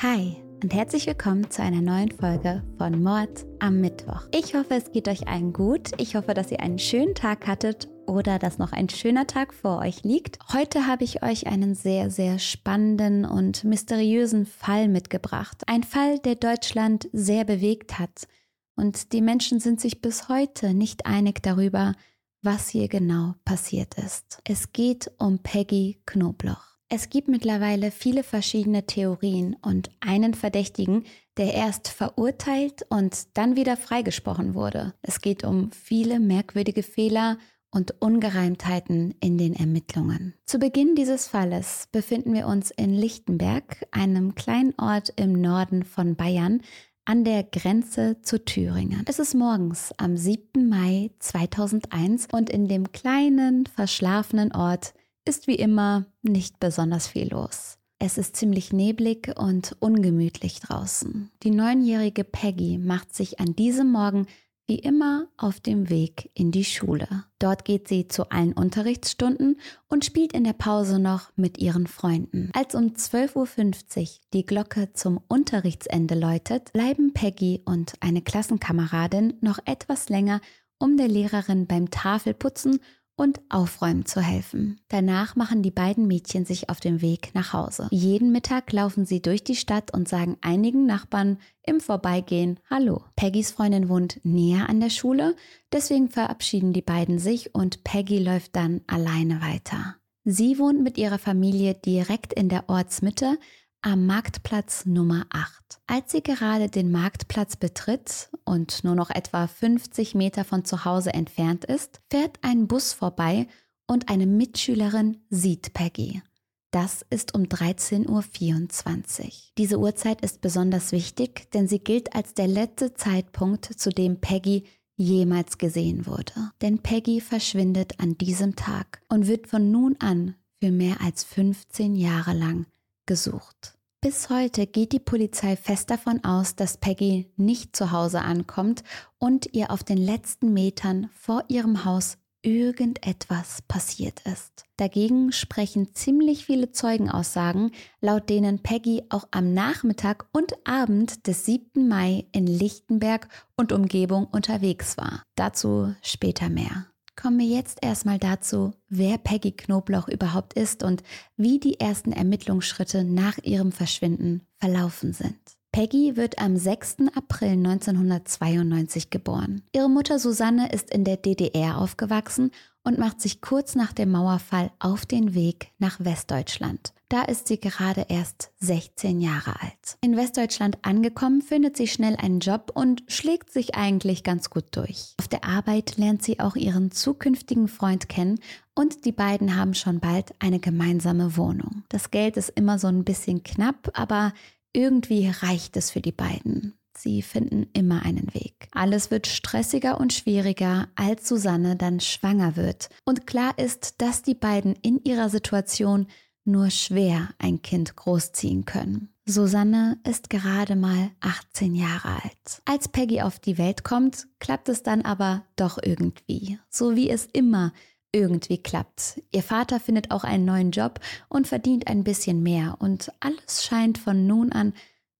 Hi und herzlich willkommen zu einer neuen Folge von Mord am Mittwoch. Ich hoffe, es geht euch allen gut. Ich hoffe, dass ihr einen schönen Tag hattet oder dass noch ein schöner Tag vor euch liegt. Heute habe ich euch einen sehr, sehr spannenden und mysteriösen Fall mitgebracht. Ein Fall, der Deutschland sehr bewegt hat. Und die Menschen sind sich bis heute nicht einig darüber, was hier genau passiert ist. Es geht um Peggy Knobloch. Es gibt mittlerweile viele verschiedene Theorien und einen Verdächtigen, der erst verurteilt und dann wieder freigesprochen wurde. Es geht um viele merkwürdige Fehler und Ungereimtheiten in den Ermittlungen. Zu Beginn dieses Falles befinden wir uns in Lichtenberg, einem kleinen Ort im Norden von Bayern, an der Grenze zu Thüringen. Es ist morgens am 7. Mai 2001 und in dem kleinen, verschlafenen Ort ist wie immer nicht besonders viel los. Es ist ziemlich neblig und ungemütlich draußen. Die neunjährige Peggy macht sich an diesem Morgen wie immer auf dem Weg in die Schule. Dort geht sie zu allen Unterrichtsstunden und spielt in der Pause noch mit ihren Freunden. Als um 12.50 Uhr die Glocke zum Unterrichtsende läutet, bleiben Peggy und eine Klassenkameradin noch etwas länger, um der Lehrerin beim Tafelputzen und Aufräumen zu helfen. Danach machen die beiden Mädchen sich auf den Weg nach Hause. Jeden Mittag laufen sie durch die Stadt und sagen einigen Nachbarn im Vorbeigehen Hallo. Peggys Freundin wohnt näher an der Schule, deswegen verabschieden die beiden sich und Peggy läuft dann alleine weiter. Sie wohnt mit ihrer Familie direkt in der Ortsmitte, am Marktplatz Nummer 8. Als sie gerade den Marktplatz betritt und nur noch etwa 50 Meter von zu Hause entfernt ist, fährt ein Bus vorbei und eine Mitschülerin sieht Peggy. Das ist um 13.24 Uhr. Diese Uhrzeit ist besonders wichtig, denn sie gilt als der letzte Zeitpunkt, zu dem Peggy jemals gesehen wurde. Denn Peggy verschwindet an diesem Tag und wird von nun an für mehr als 15 Jahre lang gesucht. Bis heute geht die Polizei fest davon aus, dass Peggy nicht zu Hause ankommt und ihr auf den letzten Metern vor ihrem Haus irgendetwas passiert ist. Dagegen sprechen ziemlich viele Zeugenaussagen, laut denen Peggy auch am Nachmittag und Abend des 7. Mai in Lichtenberg und Umgebung unterwegs war. Dazu später mehr kommen wir jetzt erstmal dazu, wer Peggy Knobloch überhaupt ist und wie die ersten Ermittlungsschritte nach ihrem Verschwinden verlaufen sind. Peggy wird am 6. April 1992 geboren. Ihre Mutter Susanne ist in der DDR aufgewachsen und macht sich kurz nach dem Mauerfall auf den Weg nach Westdeutschland. Da ist sie gerade erst 16 Jahre alt. In Westdeutschland angekommen, findet sie schnell einen Job und schlägt sich eigentlich ganz gut durch. Auf der Arbeit lernt sie auch ihren zukünftigen Freund kennen und die beiden haben schon bald eine gemeinsame Wohnung. Das Geld ist immer so ein bisschen knapp, aber irgendwie reicht es für die beiden. Sie finden immer einen Weg. Alles wird stressiger und schwieriger, als Susanne dann schwanger wird. Und klar ist, dass die beiden in ihrer Situation nur schwer ein Kind großziehen können. Susanne ist gerade mal 18 Jahre alt. Als Peggy auf die Welt kommt, klappt es dann aber doch irgendwie, so wie es immer irgendwie klappt. Ihr Vater findet auch einen neuen Job und verdient ein bisschen mehr und alles scheint von nun an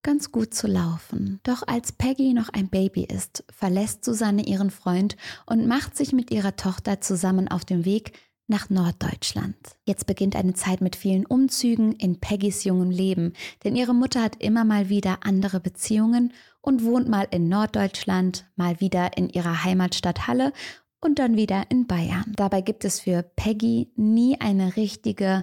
ganz gut zu laufen. Doch als Peggy noch ein Baby ist, verlässt Susanne ihren Freund und macht sich mit ihrer Tochter zusammen auf den Weg nach Norddeutschland. Jetzt beginnt eine Zeit mit vielen Umzügen in Peggys jungem Leben, denn ihre Mutter hat immer mal wieder andere Beziehungen und wohnt mal in Norddeutschland, mal wieder in ihrer Heimatstadt Halle und dann wieder in Bayern. Dabei gibt es für Peggy nie eine richtige,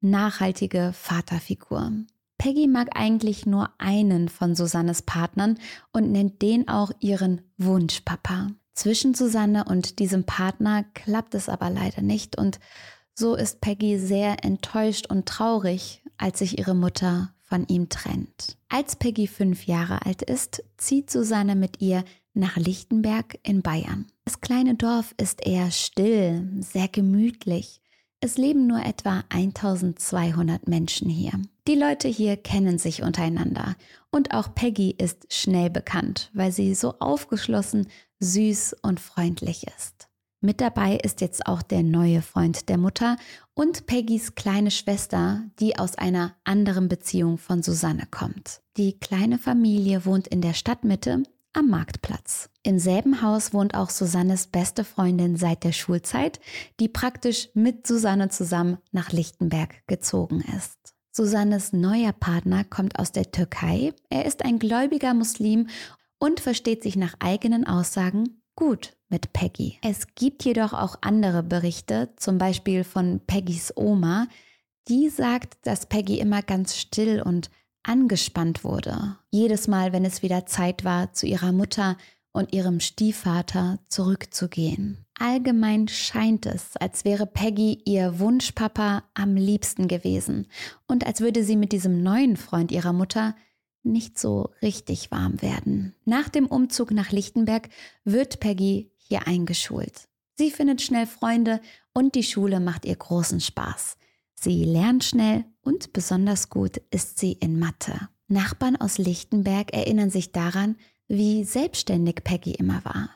nachhaltige Vaterfigur. Peggy mag eigentlich nur einen von Susannes Partnern und nennt den auch ihren Wunschpapa. Zwischen Susanne und diesem Partner klappt es aber leider nicht und so ist Peggy sehr enttäuscht und traurig, als sich ihre Mutter von ihm trennt. Als Peggy fünf Jahre alt ist, zieht Susanne mit ihr nach Lichtenberg in Bayern. Das kleine Dorf ist eher still, sehr gemütlich. Es leben nur etwa 1200 Menschen hier. Die Leute hier kennen sich untereinander und auch Peggy ist schnell bekannt, weil sie so aufgeschlossen, süß und freundlich ist. Mit dabei ist jetzt auch der neue Freund der Mutter und Peggys kleine Schwester, die aus einer anderen Beziehung von Susanne kommt. Die kleine Familie wohnt in der Stadtmitte am Marktplatz. Im selben Haus wohnt auch Susannes beste Freundin seit der Schulzeit, die praktisch mit Susanne zusammen nach Lichtenberg gezogen ist. Susannes neuer Partner kommt aus der Türkei. Er ist ein gläubiger Muslim und versteht sich nach eigenen Aussagen gut mit Peggy. Es gibt jedoch auch andere Berichte, zum Beispiel von Peggys Oma, die sagt, dass Peggy immer ganz still und angespannt wurde. Jedes Mal, wenn es wieder Zeit war, zu ihrer Mutter und ihrem Stiefvater zurückzugehen. Allgemein scheint es, als wäre Peggy ihr Wunschpapa am liebsten gewesen und als würde sie mit diesem neuen Freund ihrer Mutter nicht so richtig warm werden. Nach dem Umzug nach Lichtenberg wird Peggy hier eingeschult. Sie findet schnell Freunde und die Schule macht ihr großen Spaß. Sie lernt schnell und besonders gut ist sie in Mathe. Nachbarn aus Lichtenberg erinnern sich daran, wie selbstständig Peggy immer war.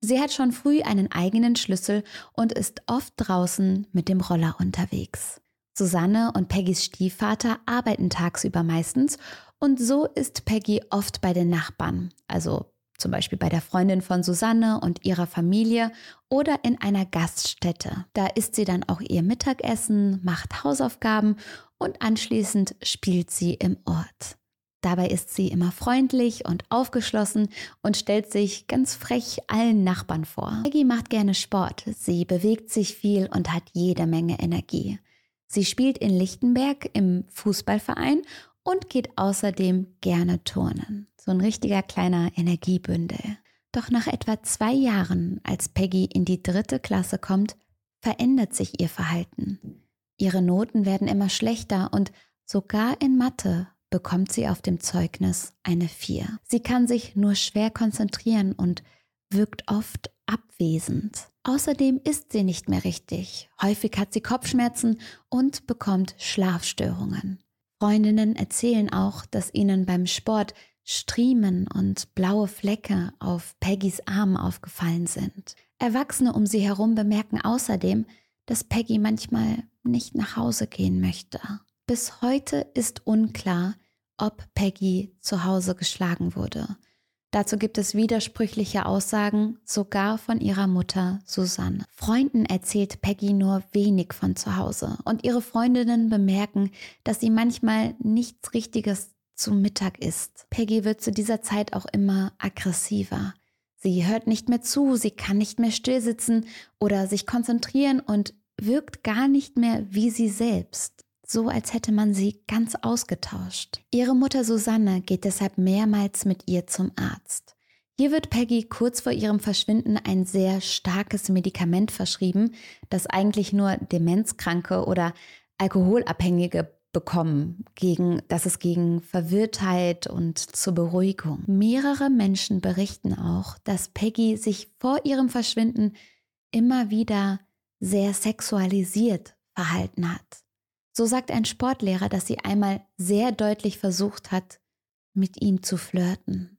Sie hat schon früh einen eigenen Schlüssel und ist oft draußen mit dem Roller unterwegs. Susanne und Peggys Stiefvater arbeiten tagsüber meistens und so ist Peggy oft bei den Nachbarn, also zum Beispiel bei der Freundin von Susanne und ihrer Familie oder in einer Gaststätte. Da isst sie dann auch ihr Mittagessen, macht Hausaufgaben und anschließend spielt sie im Ort. Dabei ist sie immer freundlich und aufgeschlossen und stellt sich ganz frech allen Nachbarn vor. Peggy macht gerne Sport, sie bewegt sich viel und hat jede Menge Energie. Sie spielt in Lichtenberg im Fußballverein und geht außerdem gerne turnen. So ein richtiger kleiner Energiebündel. Doch nach etwa zwei Jahren, als Peggy in die dritte Klasse kommt, verändert sich ihr Verhalten. Ihre Noten werden immer schlechter und sogar in Mathe bekommt sie auf dem Zeugnis eine 4. Sie kann sich nur schwer konzentrieren und wirkt oft abwesend. Außerdem isst sie nicht mehr richtig. Häufig hat sie Kopfschmerzen und bekommt Schlafstörungen. Freundinnen erzählen auch, dass ihnen beim Sport Striemen und blaue Flecke auf Peggys Armen aufgefallen sind. Erwachsene um sie herum bemerken außerdem, dass Peggy manchmal nicht nach Hause gehen möchte. Bis heute ist unklar, ob Peggy zu Hause geschlagen wurde. Dazu gibt es widersprüchliche Aussagen, sogar von ihrer Mutter Susanne. Freunden erzählt Peggy nur wenig von zu Hause und ihre Freundinnen bemerken, dass sie manchmal nichts Richtiges zum Mittag isst. Peggy wird zu dieser Zeit auch immer aggressiver. Sie hört nicht mehr zu, sie kann nicht mehr stillsitzen oder sich konzentrieren und wirkt gar nicht mehr wie sie selbst so als hätte man sie ganz ausgetauscht. Ihre Mutter Susanne geht deshalb mehrmals mit ihr zum Arzt. Hier wird Peggy kurz vor ihrem Verschwinden ein sehr starkes Medikament verschrieben, das eigentlich nur Demenzkranke oder Alkoholabhängige bekommen, gegen, das ist gegen Verwirrtheit und zur Beruhigung. Mehrere Menschen berichten auch, dass Peggy sich vor ihrem Verschwinden immer wieder sehr sexualisiert verhalten hat. So sagt ein Sportlehrer, dass sie einmal sehr deutlich versucht hat, mit ihm zu flirten.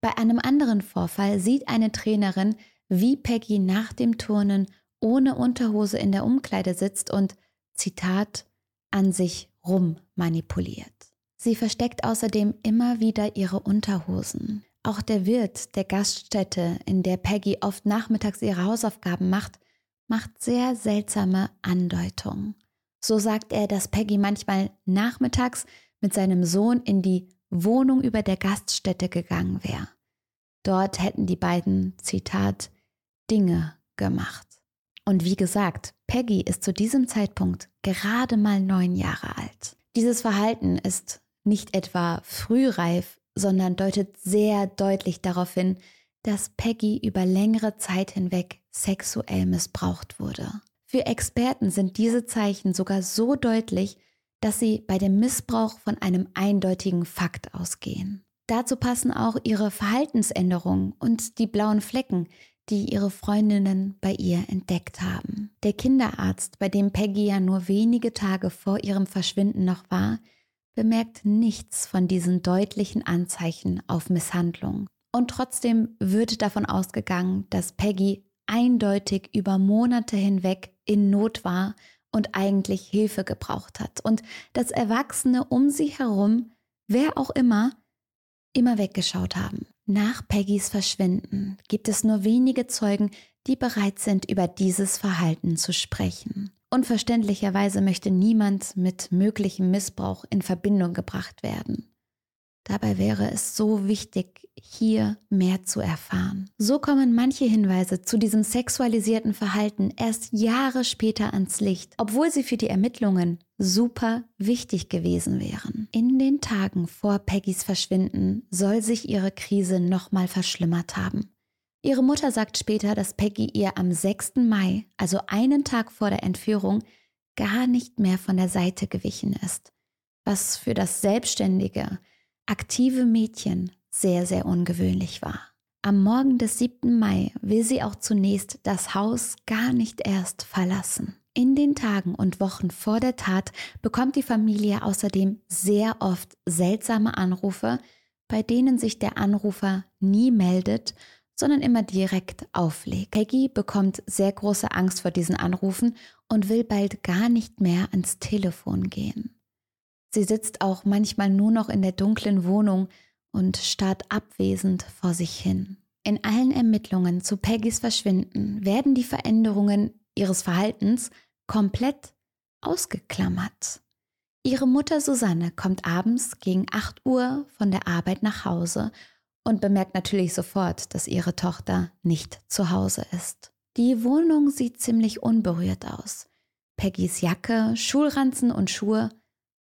Bei einem anderen Vorfall sieht eine Trainerin, wie Peggy nach dem Turnen ohne Unterhose in der Umkleide sitzt und, Zitat, an sich rum manipuliert. Sie versteckt außerdem immer wieder ihre Unterhosen. Auch der Wirt der Gaststätte, in der Peggy oft nachmittags ihre Hausaufgaben macht, macht sehr seltsame Andeutungen. So sagt er, dass Peggy manchmal nachmittags mit seinem Sohn in die Wohnung über der Gaststätte gegangen wäre. Dort hätten die beiden, Zitat, Dinge gemacht. Und wie gesagt, Peggy ist zu diesem Zeitpunkt gerade mal neun Jahre alt. Dieses Verhalten ist nicht etwa frühreif, sondern deutet sehr deutlich darauf hin, dass Peggy über längere Zeit hinweg sexuell missbraucht wurde. Für Experten sind diese Zeichen sogar so deutlich, dass sie bei dem Missbrauch von einem eindeutigen Fakt ausgehen. Dazu passen auch ihre Verhaltensänderungen und die blauen Flecken, die ihre Freundinnen bei ihr entdeckt haben. Der Kinderarzt, bei dem Peggy ja nur wenige Tage vor ihrem Verschwinden noch war, bemerkt nichts von diesen deutlichen Anzeichen auf Misshandlung. Und trotzdem wird davon ausgegangen, dass Peggy eindeutig über Monate hinweg in Not war und eigentlich Hilfe gebraucht hat und dass Erwachsene um sie herum, wer auch immer, immer weggeschaut haben. Nach Peggys Verschwinden gibt es nur wenige Zeugen, die bereit sind, über dieses Verhalten zu sprechen. Unverständlicherweise möchte niemand mit möglichem Missbrauch in Verbindung gebracht werden. Dabei wäre es so wichtig, hier mehr zu erfahren. So kommen manche Hinweise zu diesem sexualisierten Verhalten erst Jahre später ans Licht, obwohl sie für die Ermittlungen super wichtig gewesen wären. In den Tagen vor Peggys Verschwinden soll sich ihre Krise nochmal verschlimmert haben. Ihre Mutter sagt später, dass Peggy ihr am 6. Mai, also einen Tag vor der Entführung, gar nicht mehr von der Seite gewichen ist, was für das selbstständige, aktive Mädchen sehr, sehr ungewöhnlich war. Am Morgen des 7. Mai will sie auch zunächst das Haus gar nicht erst verlassen. In den Tagen und Wochen vor der Tat bekommt die Familie außerdem sehr oft seltsame Anrufe, bei denen sich der Anrufer nie meldet, sondern immer direkt auflegt. Peggy bekommt sehr große Angst vor diesen Anrufen und will bald gar nicht mehr ans Telefon gehen. Sie sitzt auch manchmal nur noch in der dunklen Wohnung und starrt abwesend vor sich hin. In allen Ermittlungen zu Peggys Verschwinden werden die Veränderungen ihres Verhaltens komplett ausgeklammert. Ihre Mutter Susanne kommt abends gegen 8 Uhr von der Arbeit nach Hause und bemerkt natürlich sofort, dass ihre Tochter nicht zu Hause ist. Die Wohnung sieht ziemlich unberührt aus. Peggys Jacke, Schulranzen und Schuhe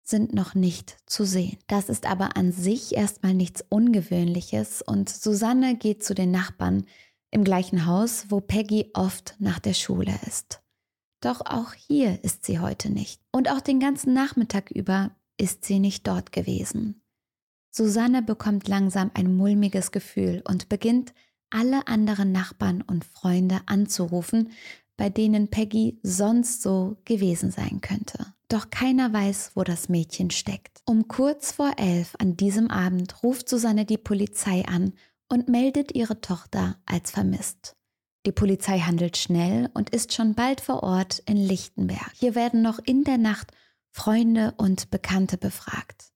sind noch nicht zu sehen. Das ist aber an sich erstmal nichts Ungewöhnliches und Susanne geht zu den Nachbarn im gleichen Haus, wo Peggy oft nach der Schule ist. Doch auch hier ist sie heute nicht. Und auch den ganzen Nachmittag über ist sie nicht dort gewesen. Susanne bekommt langsam ein mulmiges Gefühl und beginnt, alle anderen Nachbarn und Freunde anzurufen, bei denen Peggy sonst so gewesen sein könnte. Doch keiner weiß, wo das Mädchen steckt. Um kurz vor elf an diesem Abend ruft Susanne die Polizei an und meldet ihre Tochter als vermisst. Die Polizei handelt schnell und ist schon bald vor Ort in Lichtenberg. Hier werden noch in der Nacht Freunde und Bekannte befragt.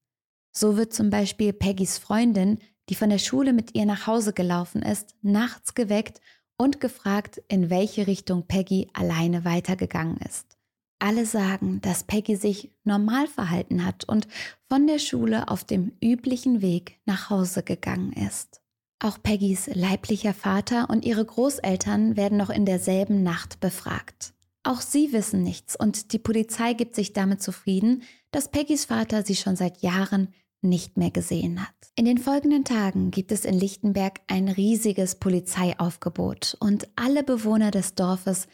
So wird zum Beispiel Peggys Freundin, die von der Schule mit ihr nach Hause gelaufen ist, nachts geweckt und gefragt, in welche Richtung Peggy alleine weitergegangen ist. Alle sagen, dass Peggy sich normal verhalten hat und von der Schule auf dem üblichen Weg nach Hause gegangen ist. Auch Peggys leiblicher Vater und ihre Großeltern werden noch in derselben Nacht befragt. Auch sie wissen nichts und die Polizei gibt sich damit zufrieden, dass Peggys Vater sie schon seit Jahren nicht mehr gesehen hat. In den folgenden Tagen gibt es in Lichtenberg ein riesiges Polizeiaufgebot und alle Bewohner des Dorfes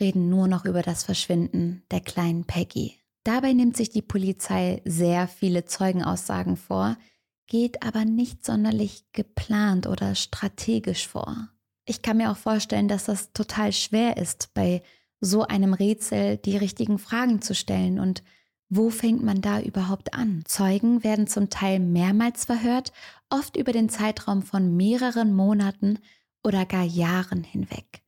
reden nur noch über das Verschwinden der kleinen Peggy. Dabei nimmt sich die Polizei sehr viele Zeugenaussagen vor, geht aber nicht sonderlich geplant oder strategisch vor. Ich kann mir auch vorstellen, dass das total schwer ist, bei so einem Rätsel die richtigen Fragen zu stellen und wo fängt man da überhaupt an? Zeugen werden zum Teil mehrmals verhört, oft über den Zeitraum von mehreren Monaten oder gar Jahren hinweg.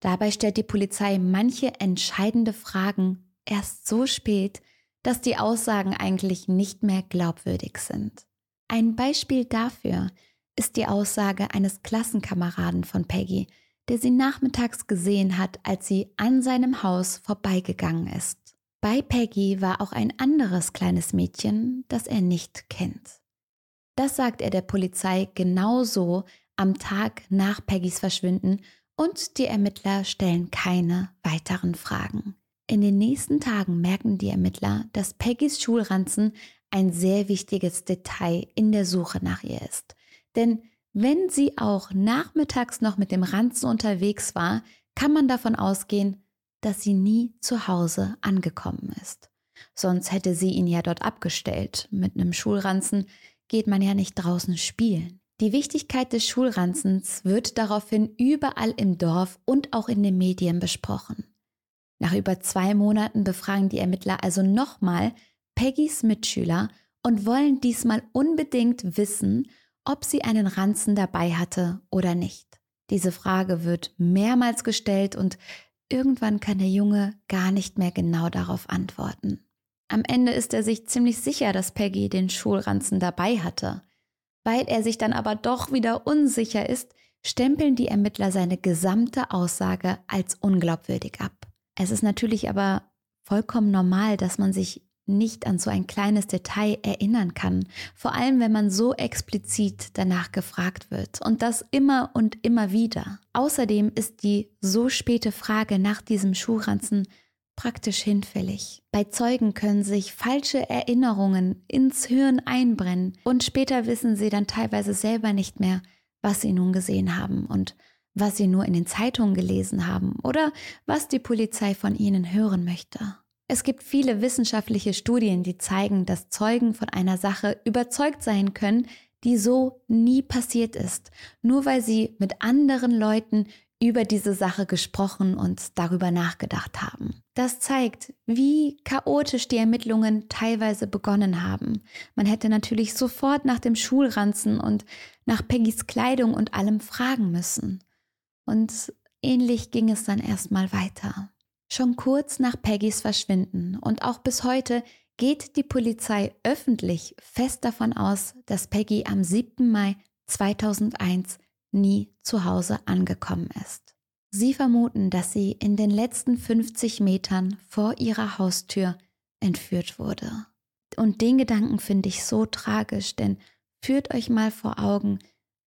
Dabei stellt die Polizei manche entscheidende Fragen erst so spät, dass die Aussagen eigentlich nicht mehr glaubwürdig sind. Ein Beispiel dafür ist die Aussage eines Klassenkameraden von Peggy, der sie nachmittags gesehen hat, als sie an seinem Haus vorbeigegangen ist. Bei Peggy war auch ein anderes kleines Mädchen, das er nicht kennt. Das sagt er der Polizei genauso am Tag nach Peggys Verschwinden und die Ermittler stellen keine weiteren Fragen. In den nächsten Tagen merken die Ermittler, dass Peggys Schulranzen ein sehr wichtiges Detail in der Suche nach ihr ist. Denn wenn sie auch nachmittags noch mit dem Ranzen unterwegs war, kann man davon ausgehen, dass sie nie zu Hause angekommen ist. Sonst hätte sie ihn ja dort abgestellt. Mit einem Schulranzen geht man ja nicht draußen spielen. Die Wichtigkeit des Schulranzens wird daraufhin überall im Dorf und auch in den Medien besprochen. Nach über zwei Monaten befragen die Ermittler also nochmal Peggys Mitschüler und wollen diesmal unbedingt wissen, ob sie einen Ranzen dabei hatte oder nicht. Diese Frage wird mehrmals gestellt und irgendwann kann der Junge gar nicht mehr genau darauf antworten. Am Ende ist er sich ziemlich sicher, dass Peggy den Schulranzen dabei hatte. Weil er sich dann aber doch wieder unsicher ist, stempeln die Ermittler seine gesamte Aussage als unglaubwürdig ab. Es ist natürlich aber vollkommen normal, dass man sich nicht an so ein kleines Detail erinnern kann, vor allem wenn man so explizit danach gefragt wird und das immer und immer wieder. Außerdem ist die so späte Frage nach diesem Schuhranzen praktisch hinfällig. Bei Zeugen können sich falsche Erinnerungen ins Hirn einbrennen und später wissen sie dann teilweise selber nicht mehr, was sie nun gesehen haben und was sie nur in den Zeitungen gelesen haben oder was die Polizei von ihnen hören möchte. Es gibt viele wissenschaftliche Studien, die zeigen, dass Zeugen von einer Sache überzeugt sein können, die so nie passiert ist, nur weil sie mit anderen Leuten über diese Sache gesprochen und darüber nachgedacht haben. Das zeigt, wie chaotisch die Ermittlungen teilweise begonnen haben. Man hätte natürlich sofort nach dem Schulranzen und nach Peggys Kleidung und allem fragen müssen. Und ähnlich ging es dann erstmal weiter. Schon kurz nach Peggys Verschwinden und auch bis heute geht die Polizei öffentlich fest davon aus, dass Peggy am 7. Mai 2001 nie zu Hause angekommen ist. Sie vermuten, dass sie in den letzten 50 Metern vor ihrer Haustür entführt wurde. Und den Gedanken finde ich so tragisch, denn führt euch mal vor Augen,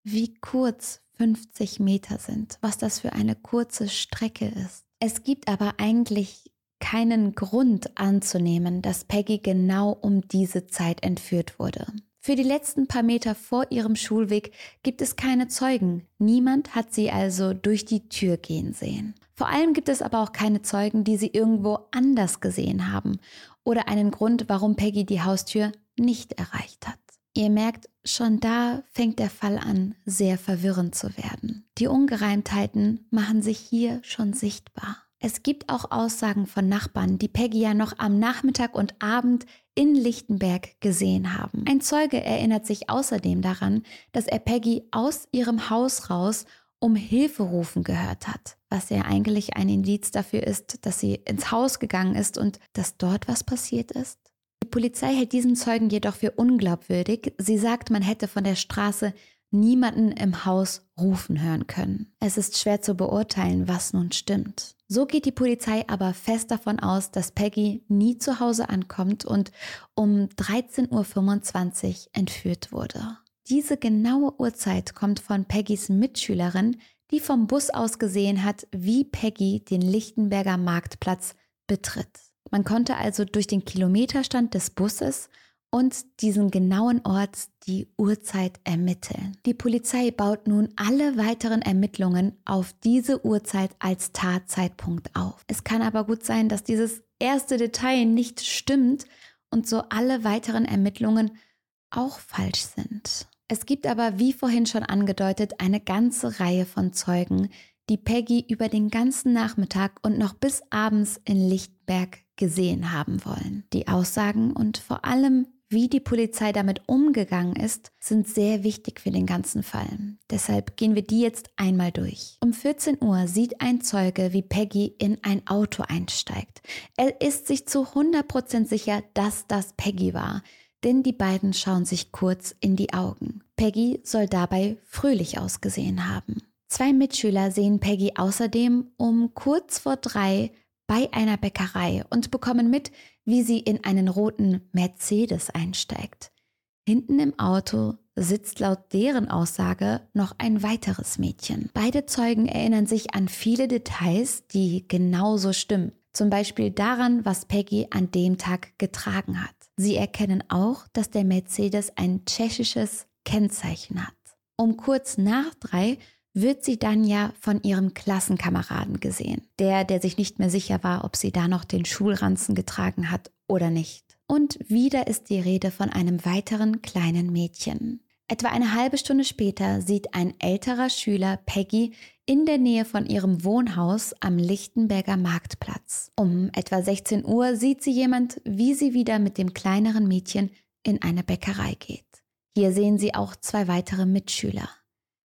wie kurz 50 Meter sind, was das für eine kurze Strecke ist. Es gibt aber eigentlich keinen Grund anzunehmen, dass Peggy genau um diese Zeit entführt wurde. Für die letzten paar Meter vor ihrem Schulweg gibt es keine Zeugen. Niemand hat sie also durch die Tür gehen sehen. Vor allem gibt es aber auch keine Zeugen, die sie irgendwo anders gesehen haben oder einen Grund, warum Peggy die Haustür nicht erreicht hat. Ihr merkt, schon da fängt der Fall an, sehr verwirrend zu werden. Die Ungereimtheiten machen sich hier schon sichtbar. Es gibt auch Aussagen von Nachbarn, die Peggy ja noch am Nachmittag und Abend in Lichtenberg gesehen haben. Ein Zeuge erinnert sich außerdem daran, dass er Peggy aus ihrem Haus raus um Hilfe rufen gehört hat, was ja eigentlich ein Indiz dafür ist, dass sie ins Haus gegangen ist und dass dort was passiert ist. Die Polizei hält diesen Zeugen jedoch für unglaubwürdig. Sie sagt, man hätte von der Straße niemanden im Haus rufen hören können. Es ist schwer zu beurteilen, was nun stimmt. So geht die Polizei aber fest davon aus, dass Peggy nie zu Hause ankommt und um 13.25 Uhr entführt wurde. Diese genaue Uhrzeit kommt von Peggys Mitschülerin, die vom Bus aus gesehen hat, wie Peggy den Lichtenberger Marktplatz betritt. Man konnte also durch den Kilometerstand des Busses und diesen genauen Ort die Uhrzeit ermitteln. Die Polizei baut nun alle weiteren Ermittlungen auf diese Uhrzeit als Tatzeitpunkt auf. Es kann aber gut sein, dass dieses erste Detail nicht stimmt und so alle weiteren Ermittlungen auch falsch sind. Es gibt aber, wie vorhin schon angedeutet, eine ganze Reihe von Zeugen, die Peggy über den ganzen Nachmittag und noch bis abends in Lichtberg gesehen haben wollen. Die Aussagen und vor allem, wie die Polizei damit umgegangen ist, sind sehr wichtig für den ganzen Fall. Deshalb gehen wir die jetzt einmal durch. Um 14 Uhr sieht ein Zeuge, wie Peggy in ein Auto einsteigt. Er ist sich zu 100% sicher, dass das Peggy war, denn die beiden schauen sich kurz in die Augen. Peggy soll dabei fröhlich ausgesehen haben. Zwei Mitschüler sehen Peggy außerdem um kurz vor drei bei einer Bäckerei und bekommen mit, wie sie in einen roten Mercedes einsteigt. Hinten im Auto sitzt laut deren Aussage noch ein weiteres Mädchen. Beide Zeugen erinnern sich an viele Details, die genauso stimmen. Zum Beispiel daran, was Peggy an dem Tag getragen hat. Sie erkennen auch, dass der Mercedes ein tschechisches Kennzeichen hat. Um kurz nach drei wird sie dann ja von ihrem Klassenkameraden gesehen. Der, der sich nicht mehr sicher war, ob sie da noch den Schulranzen getragen hat oder nicht. Und wieder ist die Rede von einem weiteren kleinen Mädchen. Etwa eine halbe Stunde später sieht ein älterer Schüler Peggy in der Nähe von ihrem Wohnhaus am Lichtenberger Marktplatz. Um etwa 16 Uhr sieht sie jemand, wie sie wieder mit dem kleineren Mädchen in eine Bäckerei geht. Hier sehen sie auch zwei weitere Mitschüler.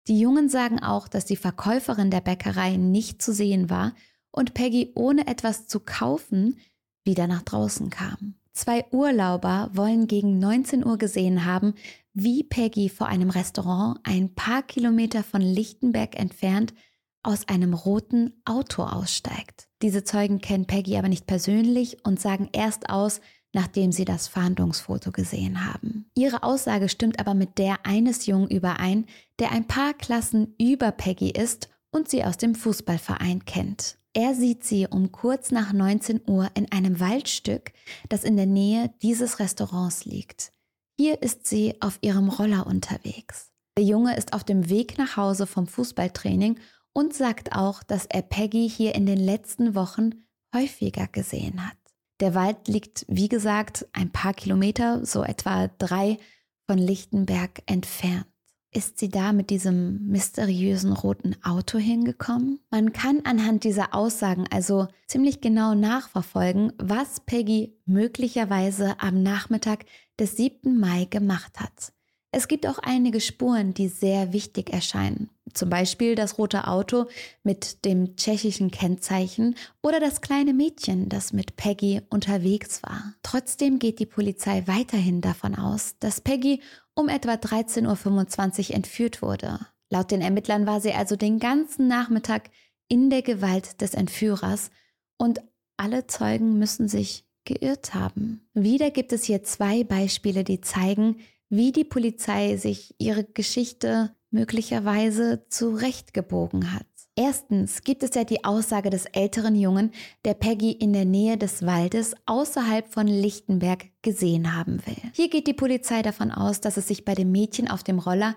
Die Jungen sagen auch, dass die Verkäuferin der Bäckerei nicht zu sehen war und Peggy ohne etwas zu kaufen wieder nach draußen kam. Zwei Urlauber wollen gegen 19 Uhr gesehen haben, wie Peggy vor einem Restaurant ein paar Kilometer von Lichtenberg entfernt aus einem roten Auto aussteigt. Diese Zeugen kennen Peggy aber nicht persönlich und sagen erst aus, nachdem sie das Fahndungsfoto gesehen haben. Ihre Aussage stimmt aber mit der eines Jungen überein, der ein paar Klassen über Peggy ist und sie aus dem Fußballverein kennt. Er sieht sie um kurz nach 19 Uhr in einem Waldstück, das in der Nähe dieses Restaurants liegt. Hier ist sie auf ihrem Roller unterwegs. Der Junge ist auf dem Weg nach Hause vom Fußballtraining und sagt auch, dass er Peggy hier in den letzten Wochen häufiger gesehen hat. Der Wald liegt, wie gesagt, ein paar Kilometer, so etwa drei von Lichtenberg entfernt. Ist sie da mit diesem mysteriösen roten Auto hingekommen? Man kann anhand dieser Aussagen also ziemlich genau nachverfolgen, was Peggy möglicherweise am Nachmittag des 7. Mai gemacht hat. Es gibt auch einige Spuren, die sehr wichtig erscheinen. Zum Beispiel das rote Auto mit dem tschechischen Kennzeichen oder das kleine Mädchen, das mit Peggy unterwegs war. Trotzdem geht die Polizei weiterhin davon aus, dass Peggy um etwa 13.25 Uhr entführt wurde. Laut den Ermittlern war sie also den ganzen Nachmittag in der Gewalt des Entführers und alle Zeugen müssen sich geirrt haben. Wieder gibt es hier zwei Beispiele, die zeigen, wie die Polizei sich ihre Geschichte möglicherweise zurechtgebogen hat. Erstens gibt es ja die Aussage des älteren Jungen, der Peggy in der Nähe des Waldes außerhalb von Lichtenberg gesehen haben will. Hier geht die Polizei davon aus, dass es sich bei dem Mädchen auf dem Roller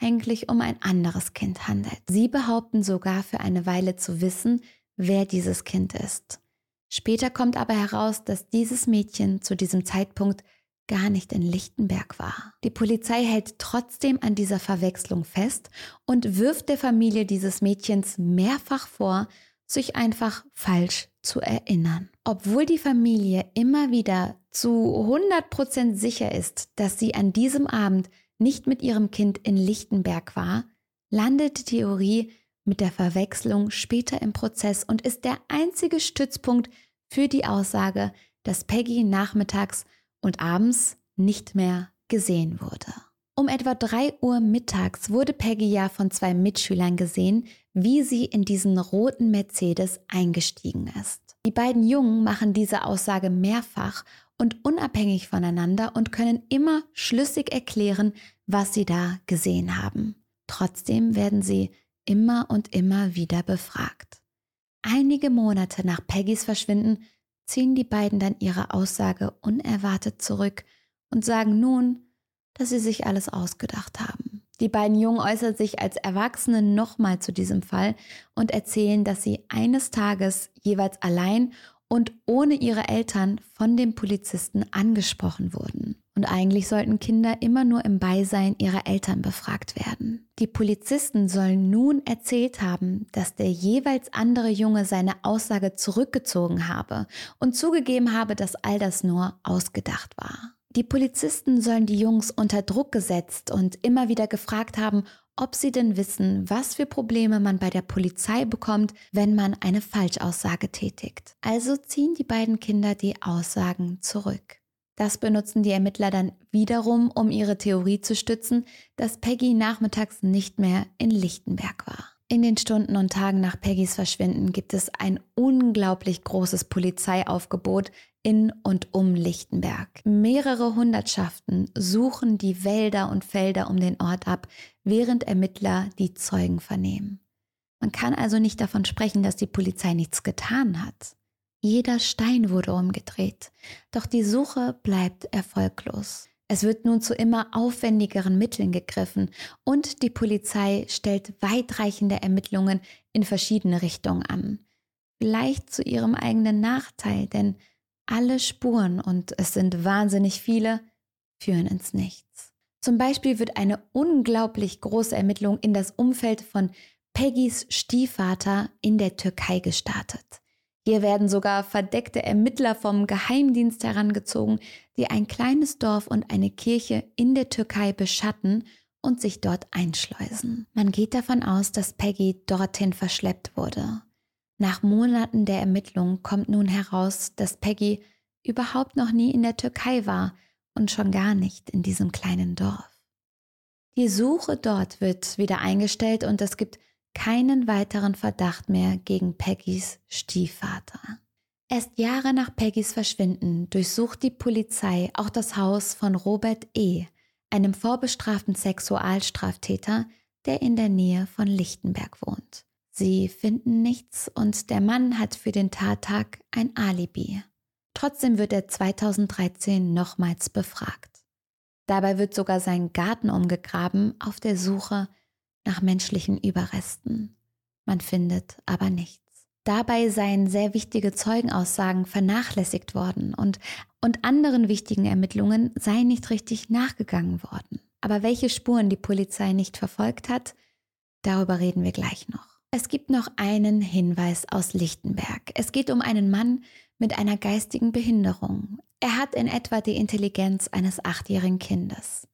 eigentlich um ein anderes Kind handelt. Sie behaupten sogar für eine Weile zu wissen, wer dieses Kind ist. Später kommt aber heraus, dass dieses Mädchen zu diesem Zeitpunkt gar nicht in Lichtenberg war. Die Polizei hält trotzdem an dieser Verwechslung fest und wirft der Familie dieses Mädchens mehrfach vor, sich einfach falsch zu erinnern. Obwohl die Familie immer wieder zu 100% sicher ist, dass sie an diesem Abend nicht mit ihrem Kind in Lichtenberg war, landet die Theorie mit der Verwechslung später im Prozess und ist der einzige Stützpunkt für die Aussage, dass Peggy nachmittags und abends nicht mehr gesehen wurde. Um etwa 3 Uhr mittags wurde Peggy ja von zwei Mitschülern gesehen, wie sie in diesen roten Mercedes eingestiegen ist. Die beiden Jungen machen diese Aussage mehrfach und unabhängig voneinander und können immer schlüssig erklären, was sie da gesehen haben. Trotzdem werden sie immer und immer wieder befragt. Einige Monate nach Peggys Verschwinden ziehen die beiden dann ihre Aussage unerwartet zurück und sagen nun, dass sie sich alles ausgedacht haben. Die beiden Jungen äußern sich als Erwachsene nochmal zu diesem Fall und erzählen, dass sie eines Tages jeweils allein und ohne ihre Eltern von dem Polizisten angesprochen wurden. Und eigentlich sollten Kinder immer nur im Beisein ihrer Eltern befragt werden. Die Polizisten sollen nun erzählt haben, dass der jeweils andere Junge seine Aussage zurückgezogen habe und zugegeben habe, dass all das nur ausgedacht war. Die Polizisten sollen die Jungs unter Druck gesetzt und immer wieder gefragt haben, ob sie denn wissen, was für Probleme man bei der Polizei bekommt, wenn man eine Falschaussage tätigt. Also ziehen die beiden Kinder die Aussagen zurück. Das benutzen die Ermittler dann wiederum, um ihre Theorie zu stützen, dass Peggy nachmittags nicht mehr in Lichtenberg war. In den Stunden und Tagen nach Peggys Verschwinden gibt es ein unglaublich großes Polizeiaufgebot in und um Lichtenberg. Mehrere Hundertschaften suchen die Wälder und Felder um den Ort ab, während Ermittler die Zeugen vernehmen. Man kann also nicht davon sprechen, dass die Polizei nichts getan hat. Jeder Stein wurde umgedreht, doch die Suche bleibt erfolglos. Es wird nun zu immer aufwendigeren Mitteln gegriffen und die Polizei stellt weitreichende Ermittlungen in verschiedene Richtungen an. Vielleicht zu ihrem eigenen Nachteil, denn alle Spuren, und es sind wahnsinnig viele, führen ins Nichts. Zum Beispiel wird eine unglaublich große Ermittlung in das Umfeld von Peggys Stiefvater in der Türkei gestartet. Hier werden sogar verdeckte Ermittler vom Geheimdienst herangezogen, die ein kleines Dorf und eine Kirche in der Türkei beschatten und sich dort einschleusen. Man geht davon aus, dass Peggy dorthin verschleppt wurde. Nach Monaten der Ermittlungen kommt nun heraus, dass Peggy überhaupt noch nie in der Türkei war und schon gar nicht in diesem kleinen Dorf. Die Suche dort wird wieder eingestellt und es gibt keinen weiteren Verdacht mehr gegen Peggys Stiefvater. Erst Jahre nach Peggys Verschwinden durchsucht die Polizei auch das Haus von Robert E., einem vorbestraften Sexualstraftäter, der in der Nähe von Lichtenberg wohnt. Sie finden nichts und der Mann hat für den Tattag ein Alibi. Trotzdem wird er 2013 nochmals befragt. Dabei wird sogar sein Garten umgegraben auf der Suche nach menschlichen Überresten. Man findet aber nichts. Dabei seien sehr wichtige Zeugenaussagen vernachlässigt worden und, und anderen wichtigen Ermittlungen sei nicht richtig nachgegangen worden. Aber welche Spuren die Polizei nicht verfolgt hat, darüber reden wir gleich noch. Es gibt noch einen Hinweis aus Lichtenberg. Es geht um einen Mann mit einer geistigen Behinderung. Er hat in etwa die Intelligenz eines achtjährigen Kindes.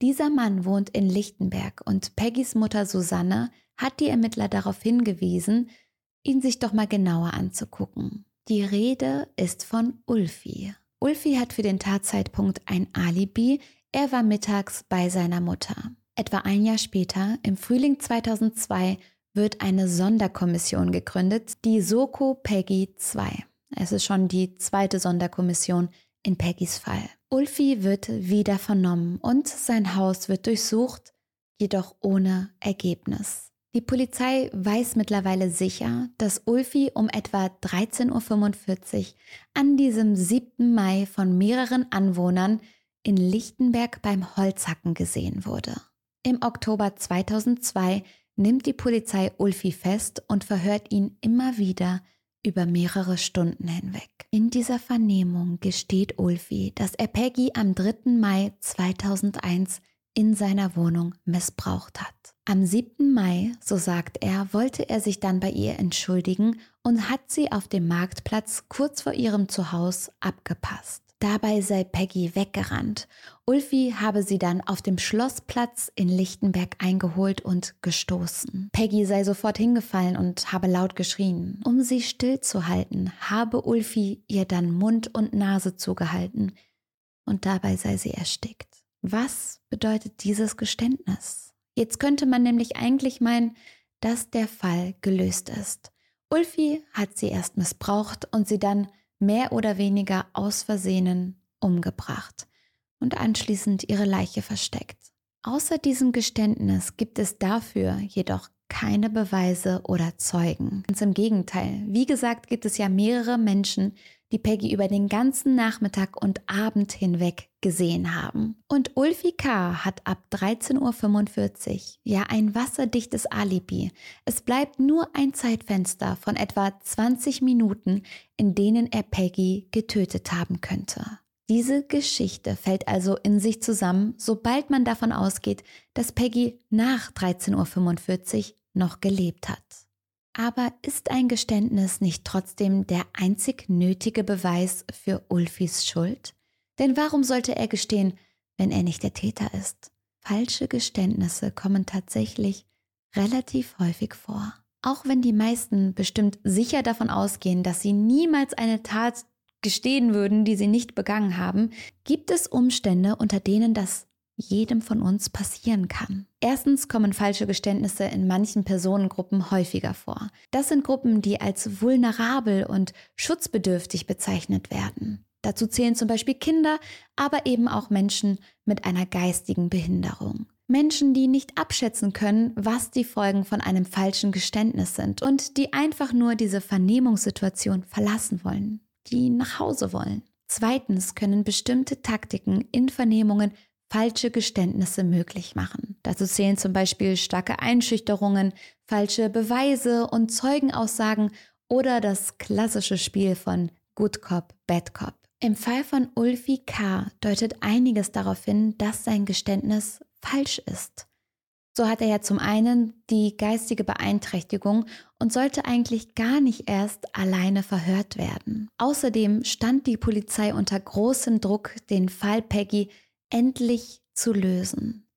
Dieser Mann wohnt in Lichtenberg und Peggys Mutter Susanne hat die Ermittler darauf hingewiesen, ihn sich doch mal genauer anzugucken. Die Rede ist von Ulfi. Ulfi hat für den Tatzeitpunkt ein Alibi. Er war mittags bei seiner Mutter. Etwa ein Jahr später, im Frühling 2002, wird eine Sonderkommission gegründet, die Soko Peggy 2. Es ist schon die zweite Sonderkommission in Peggys Fall. Ulfi wird wieder vernommen und sein Haus wird durchsucht, jedoch ohne Ergebnis. Die Polizei weiß mittlerweile sicher, dass Ulfi um etwa 13.45 Uhr an diesem 7. Mai von mehreren Anwohnern in Lichtenberg beim Holzhacken gesehen wurde. Im Oktober 2002 nimmt die Polizei Ulfi fest und verhört ihn immer wieder über mehrere Stunden hinweg. In dieser Vernehmung gesteht Ulfi, dass er Peggy am 3. Mai 2001 in seiner Wohnung missbraucht hat. Am 7. Mai, so sagt er, wollte er sich dann bei ihr entschuldigen und hat sie auf dem Marktplatz kurz vor ihrem Zuhause abgepasst. Dabei sei Peggy weggerannt. Ulfi habe sie dann auf dem Schlossplatz in Lichtenberg eingeholt und gestoßen. Peggy sei sofort hingefallen und habe laut geschrien. Um sie stillzuhalten, habe Ulfi ihr dann Mund und Nase zugehalten und dabei sei sie erstickt. Was bedeutet dieses Geständnis? Jetzt könnte man nämlich eigentlich meinen, dass der Fall gelöst ist. Ulfi hat sie erst missbraucht und sie dann mehr oder weniger aus Versehen umgebracht und anschließend ihre Leiche versteckt. Außer diesem Geständnis gibt es dafür jedoch keine Beweise oder Zeugen. Ganz im Gegenteil. Wie gesagt, gibt es ja mehrere Menschen, die Peggy über den ganzen Nachmittag und Abend hinweg gesehen haben. Und Ulfi K. hat ab 13.45 Uhr ja ein wasserdichtes Alibi. Es bleibt nur ein Zeitfenster von etwa 20 Minuten, in denen er Peggy getötet haben könnte. Diese Geschichte fällt also in sich zusammen, sobald man davon ausgeht, dass Peggy nach 13.45 Uhr noch gelebt hat. Aber ist ein Geständnis nicht trotzdem der einzig nötige Beweis für Ulfis Schuld? Denn warum sollte er gestehen, wenn er nicht der Täter ist? Falsche Geständnisse kommen tatsächlich relativ häufig vor. Auch wenn die meisten bestimmt sicher davon ausgehen, dass sie niemals eine Tat gestehen würden, die sie nicht begangen haben, gibt es Umstände, unter denen das jedem von uns passieren kann. Erstens kommen falsche Geständnisse in manchen Personengruppen häufiger vor. Das sind Gruppen, die als vulnerabel und schutzbedürftig bezeichnet werden. Dazu zählen zum Beispiel Kinder, aber eben auch Menschen mit einer geistigen Behinderung. Menschen, die nicht abschätzen können, was die Folgen von einem falschen Geständnis sind und die einfach nur diese Vernehmungssituation verlassen wollen, die nach Hause wollen. Zweitens können bestimmte Taktiken in Vernehmungen falsche Geständnisse möglich machen. Dazu zählen zum Beispiel starke Einschüchterungen, falsche Beweise und Zeugenaussagen oder das klassische Spiel von Good Cop, Bad Cop. Im Fall von Ulfi K. deutet einiges darauf hin, dass sein Geständnis falsch ist. So hat er ja zum einen die geistige Beeinträchtigung und sollte eigentlich gar nicht erst alleine verhört werden. Außerdem stand die Polizei unter großem Druck, den Fall Peggy endlich zu lösen.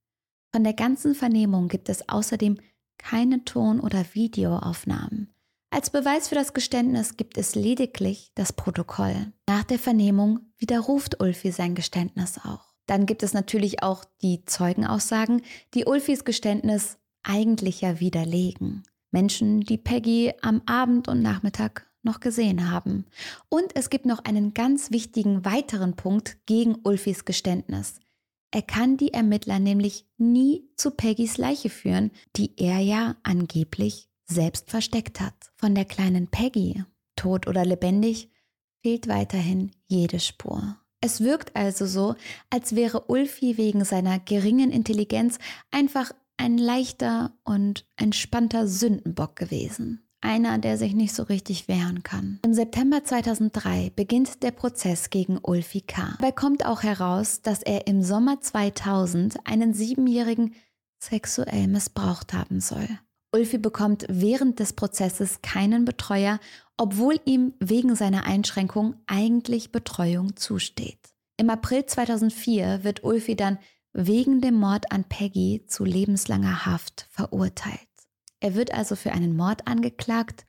Von der ganzen Vernehmung gibt es außerdem keine Ton- oder Videoaufnahmen. Als Beweis für das Geständnis gibt es lediglich das Protokoll. Nach der Vernehmung widerruft Ulfi sein Geständnis auch. Dann gibt es natürlich auch die Zeugenaussagen, die Ulfis Geständnis eigentlich ja widerlegen. Menschen, die Peggy am Abend und Nachmittag noch gesehen haben. Und es gibt noch einen ganz wichtigen weiteren Punkt gegen Ulfis Geständnis. Er kann die Ermittler nämlich nie zu Peggys Leiche führen, die er ja angeblich selbst versteckt hat. Von der kleinen Peggy, tot oder lebendig, fehlt weiterhin jede Spur. Es wirkt also so, als wäre Ulfi wegen seiner geringen Intelligenz einfach ein leichter und entspannter Sündenbock gewesen. Einer, der sich nicht so richtig wehren kann. Im September 2003 beginnt der Prozess gegen Ulfi K. Dabei kommt auch heraus, dass er im Sommer 2000 einen Siebenjährigen sexuell missbraucht haben soll. Ulfi bekommt während des Prozesses keinen Betreuer, obwohl ihm wegen seiner Einschränkung eigentlich Betreuung zusteht. Im April 2004 wird Ulfi dann wegen dem Mord an Peggy zu lebenslanger Haft verurteilt. Er wird also für einen Mord angeklagt,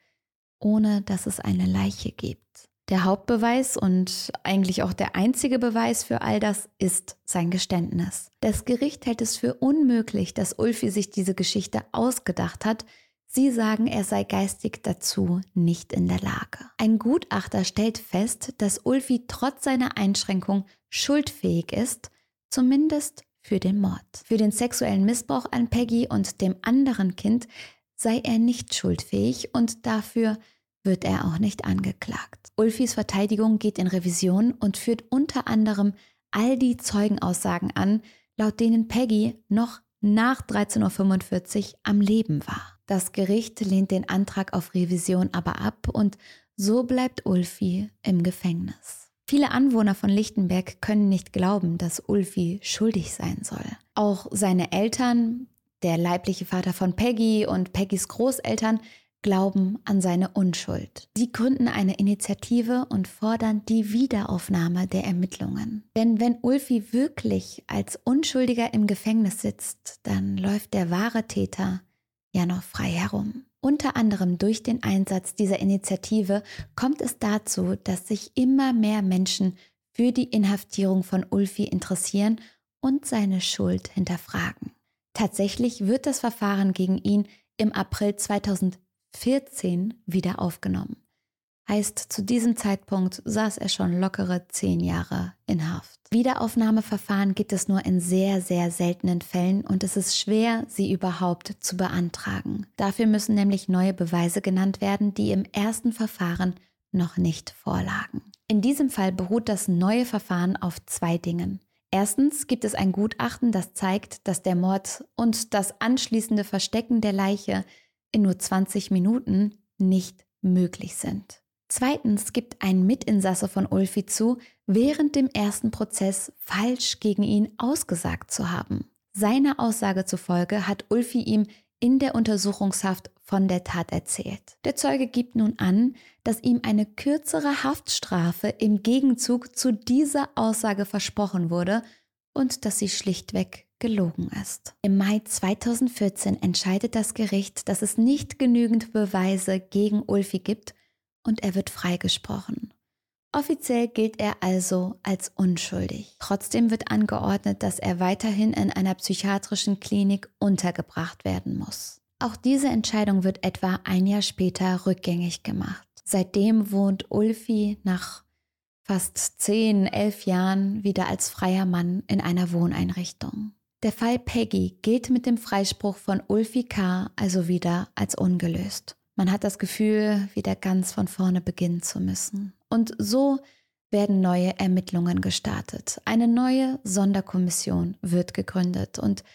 ohne dass es eine Leiche gibt. Der Hauptbeweis und eigentlich auch der einzige Beweis für all das ist sein Geständnis. Das Gericht hält es für unmöglich, dass Ulfi sich diese Geschichte ausgedacht hat. Sie sagen, er sei geistig dazu nicht in der Lage. Ein Gutachter stellt fest, dass Ulfi trotz seiner Einschränkung schuldfähig ist, zumindest für den Mord. Für den sexuellen Missbrauch an Peggy und dem anderen Kind sei er nicht schuldfähig und dafür wird er auch nicht angeklagt. Ulfis Verteidigung geht in Revision und führt unter anderem all die Zeugenaussagen an, laut denen Peggy noch nach 13.45 Uhr am Leben war. Das Gericht lehnt den Antrag auf Revision aber ab und so bleibt Ulfi im Gefängnis. Viele Anwohner von Lichtenberg können nicht glauben, dass Ulfi schuldig sein soll. Auch seine Eltern, der leibliche Vater von Peggy und Peggys Großeltern glauben an seine Unschuld. Sie gründen eine Initiative und fordern die Wiederaufnahme der Ermittlungen. Denn wenn Ulfi wirklich als Unschuldiger im Gefängnis sitzt, dann läuft der wahre Täter ja noch frei herum. Unter anderem durch den Einsatz dieser Initiative kommt es dazu, dass sich immer mehr Menschen für die Inhaftierung von Ulfi interessieren und seine Schuld hinterfragen. Tatsächlich wird das Verfahren gegen ihn im April 2000 14 wieder aufgenommen. Heißt, zu diesem Zeitpunkt saß er schon lockere zehn Jahre in Haft. Wiederaufnahmeverfahren gibt es nur in sehr, sehr seltenen Fällen und es ist schwer, sie überhaupt zu beantragen. Dafür müssen nämlich neue Beweise genannt werden, die im ersten Verfahren noch nicht vorlagen. In diesem Fall beruht das neue Verfahren auf zwei Dingen. Erstens gibt es ein Gutachten, das zeigt, dass der Mord und das anschließende Verstecken der Leiche in nur 20 Minuten nicht möglich sind. Zweitens gibt ein Mitinsasse von Ulfi zu, während dem ersten Prozess falsch gegen ihn ausgesagt zu haben. Seiner Aussage zufolge hat Ulfi ihm in der Untersuchungshaft von der Tat erzählt. Der Zeuge gibt nun an, dass ihm eine kürzere Haftstrafe im Gegenzug zu dieser Aussage versprochen wurde und dass sie schlichtweg gelogen ist. Im Mai 2014 entscheidet das Gericht, dass es nicht genügend Beweise gegen Ulfi gibt und er wird freigesprochen. Offiziell gilt er also als unschuldig. Trotzdem wird angeordnet, dass er weiterhin in einer psychiatrischen Klinik untergebracht werden muss. Auch diese Entscheidung wird etwa ein Jahr später rückgängig gemacht. Seitdem wohnt Ulfi nach fast zehn, elf Jahren wieder als freier Mann in einer Wohneinrichtung. Der Fall Peggy gilt mit dem Freispruch von Ulfi K. also wieder als ungelöst. Man hat das Gefühl, wieder ganz von vorne beginnen zu müssen. Und so werden neue Ermittlungen gestartet. Eine neue Sonderkommission wird gegründet und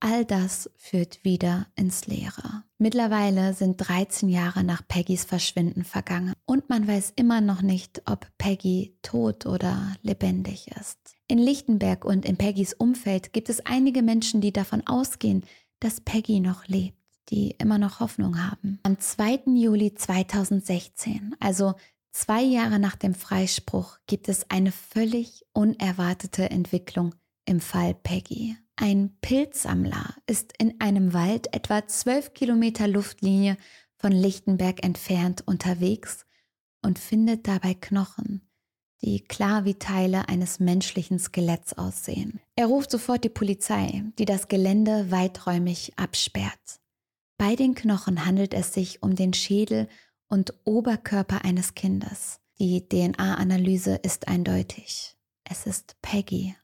all das führt wieder ins Leere. Mittlerweile sind 13 Jahre nach Peggys Verschwinden vergangen und man weiß immer noch nicht, ob Peggy tot oder lebendig ist. In Lichtenberg und in Peggys Umfeld gibt es einige Menschen, die davon ausgehen, dass Peggy noch lebt, die immer noch Hoffnung haben. Am 2. Juli 2016, also zwei Jahre nach dem Freispruch, gibt es eine völlig unerwartete Entwicklung im Fall Peggy. Ein Pilzsammler ist in einem Wald etwa 12 Kilometer Luftlinie von Lichtenberg entfernt unterwegs und findet dabei Knochen, die klar wie Teile eines menschlichen Skeletts aussehen. Er ruft sofort die Polizei, die das Gelände weiträumig absperrt. Bei den Knochen handelt es sich um den Schädel und Oberkörper eines Kindes. Die DNA-Analyse ist eindeutig. Es ist Peggy.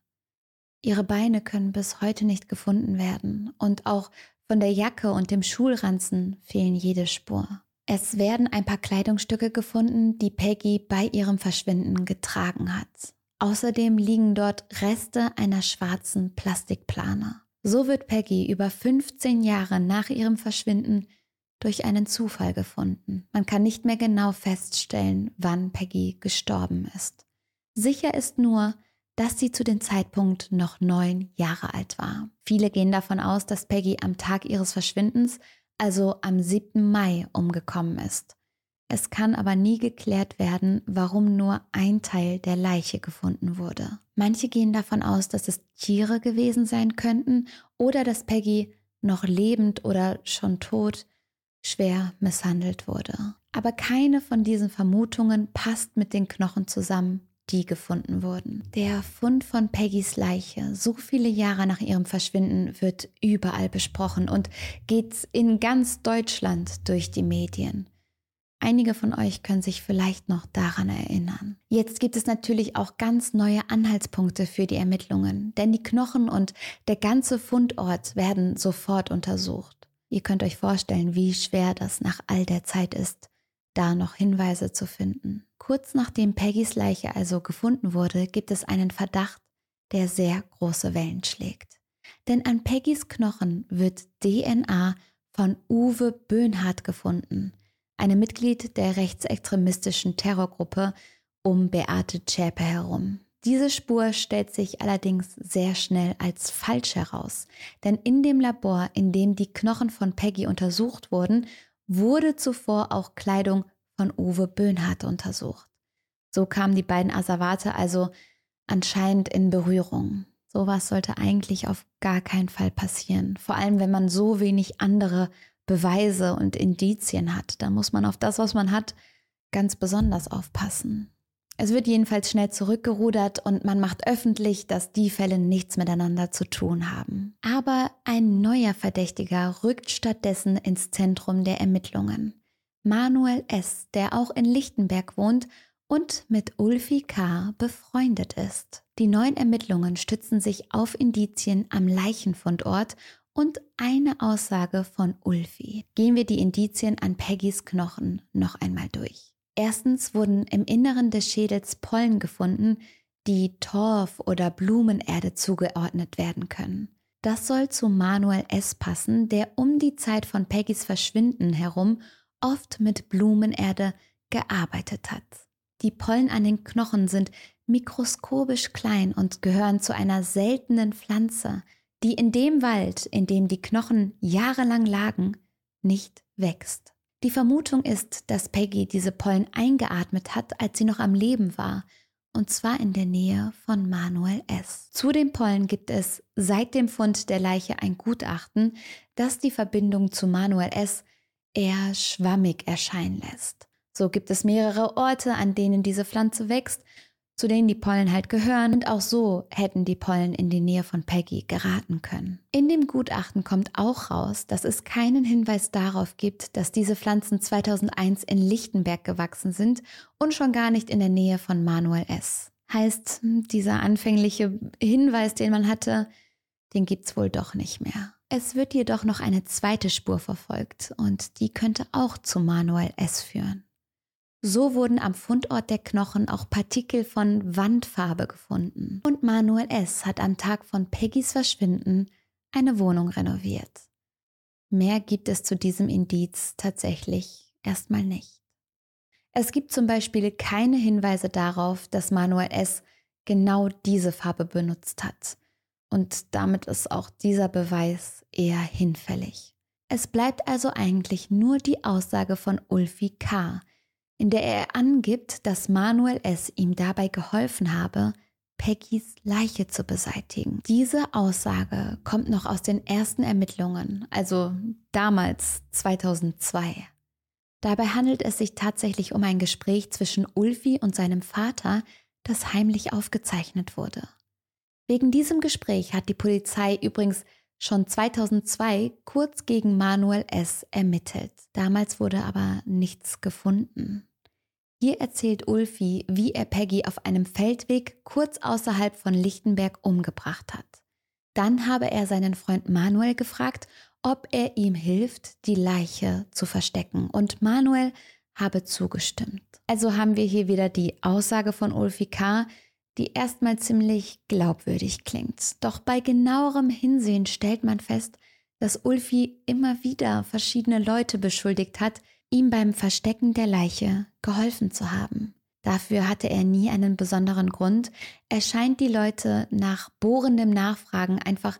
Ihre Beine können bis heute nicht gefunden werden und auch von der Jacke und dem Schulranzen fehlen jede Spur. Es werden ein paar Kleidungsstücke gefunden, die Peggy bei ihrem Verschwinden getragen hat. Außerdem liegen dort Reste einer schwarzen Plastikplane. So wird Peggy über 15 Jahre nach ihrem Verschwinden durch einen Zufall gefunden. Man kann nicht mehr genau feststellen, wann Peggy gestorben ist. Sicher ist nur, dass sie zu dem Zeitpunkt noch neun Jahre alt war. Viele gehen davon aus, dass Peggy am Tag ihres Verschwindens, also am 7. Mai, umgekommen ist. Es kann aber nie geklärt werden, warum nur ein Teil der Leiche gefunden wurde. Manche gehen davon aus, dass es Tiere gewesen sein könnten oder dass Peggy noch lebend oder schon tot schwer misshandelt wurde. Aber keine von diesen Vermutungen passt mit den Knochen zusammen, die gefunden wurden. Der Fund von Peggys Leiche, so viele Jahre nach ihrem Verschwinden, wird überall besprochen und geht in ganz Deutschland durch die Medien. Einige von euch können sich vielleicht noch daran erinnern. Jetzt gibt es natürlich auch ganz neue Anhaltspunkte für die Ermittlungen, denn die Knochen und der ganze Fundort werden sofort untersucht. Ihr könnt euch vorstellen, wie schwer das nach all der Zeit ist, da noch Hinweise zu finden. Kurz nachdem Peggys Leiche also gefunden wurde, gibt es einen Verdacht, der sehr große Wellen schlägt. Denn an Peggys Knochen wird DNA von Uwe Böhnhardt gefunden, einem Mitglied der rechtsextremistischen Terrorgruppe um Beate Zschäpe herum. Diese Spur stellt sich allerdings sehr schnell als falsch heraus, denn in dem Labor, in dem die Knochen von Peggy untersucht wurden, wurde zuvor auch Kleidung von Uwe Böhnhardt untersucht. So kamen die beiden Asservate also anscheinend in Berührung. Sowas sollte eigentlich auf gar keinen Fall passieren. Vor allem, wenn man so wenig andere Beweise und Indizien hat. Dann muss man auf das, was man hat, ganz besonders aufpassen. Es wird jedenfalls schnell zurückgerudert und man macht öffentlich, dass die Fälle nichts miteinander zu tun haben. Aber ein neuer Verdächtiger rückt stattdessen ins Zentrum der Ermittlungen. Manuel S., der auch in Lichtenberg wohnt und mit Ulfi K. befreundet ist. Die neuen Ermittlungen stützen sich auf Indizien am Leichenfundort und eine Aussage von Ulfi. Gehen wir die Indizien an Peggys Knochen noch einmal durch. Erstens wurden im Inneren des Schädels Pollen gefunden, die Torf- oder Blumenerde zugeordnet werden können. Das soll zu Manuel S. passen, der um die Zeit von Peggys Verschwinden herum oft mit Blumenerde gearbeitet hat. Die Pollen an den Knochen sind mikroskopisch klein und gehören zu einer seltenen Pflanze, die in dem Wald, in dem die Knochen jahrelang lagen, nicht wächst. Die Vermutung ist, dass Peggy diese Pollen eingeatmet hat, als sie noch am Leben war, und zwar in der Nähe von Manuel S. Zu den Pollen gibt es seit dem Fund der Leiche ein Gutachten, das die Verbindung zu Manuel S. eher schwammig erscheinen lässt. So gibt es mehrere Orte, an denen diese Pflanze wächst zu denen die Pollen halt gehören. Und auch so hätten die Pollen in die Nähe von Peggy geraten können. In dem Gutachten kommt auch raus, dass es keinen Hinweis darauf gibt, dass diese Pflanzen 2001 in Lichtenberg gewachsen sind und schon gar nicht in der Nähe von Manuel S. Heißt, dieser anfängliche Hinweis, den man hatte, den gibt's wohl doch nicht mehr. Es wird jedoch noch eine zweite Spur verfolgt und die könnte auch zu Manuel S. führen. So wurden am Fundort der Knochen auch Partikel von Wandfarbe gefunden. Und Manuel S. hat am Tag von Peggys Verschwinden eine Wohnung renoviert. Mehr gibt es zu diesem Indiz tatsächlich erstmal nicht. Es gibt zum Beispiel keine Hinweise darauf, dass Manuel S. genau diese Farbe benutzt hat. Und damit ist auch dieser Beweis eher hinfällig. Es bleibt also eigentlich nur die Aussage von Ulfi K., in der er angibt, dass Manuel S. ihm dabei geholfen habe, Peggys Leiche zu beseitigen. Diese Aussage kommt noch aus den ersten Ermittlungen, also damals 2002. Dabei handelt es sich tatsächlich um ein Gespräch zwischen Ulfi und seinem Vater, das heimlich aufgezeichnet wurde. Wegen diesem Gespräch hat die Polizei übrigens schon 2002 kurz gegen Manuel S. ermittelt. Damals wurde aber nichts gefunden. Hier erzählt Ulfi, wie er Peggy auf einem Feldweg kurz außerhalb von Lichtenberg umgebracht hat. Dann habe er seinen Freund Manuel gefragt, ob er ihm hilft, die Leiche zu verstecken. Und Manuel habe zugestimmt. Also haben wir hier wieder die Aussage von Ulfi K., die erstmal ziemlich glaubwürdig klingt. Doch bei genauerem Hinsehen stellt man fest, dass Ulfi immer wieder verschiedene Leute beschuldigt hat, ihm beim Verstecken der Leiche geholfen zu haben. Dafür hatte er nie einen besonderen Grund. Er scheint die Leute nach bohrendem Nachfragen einfach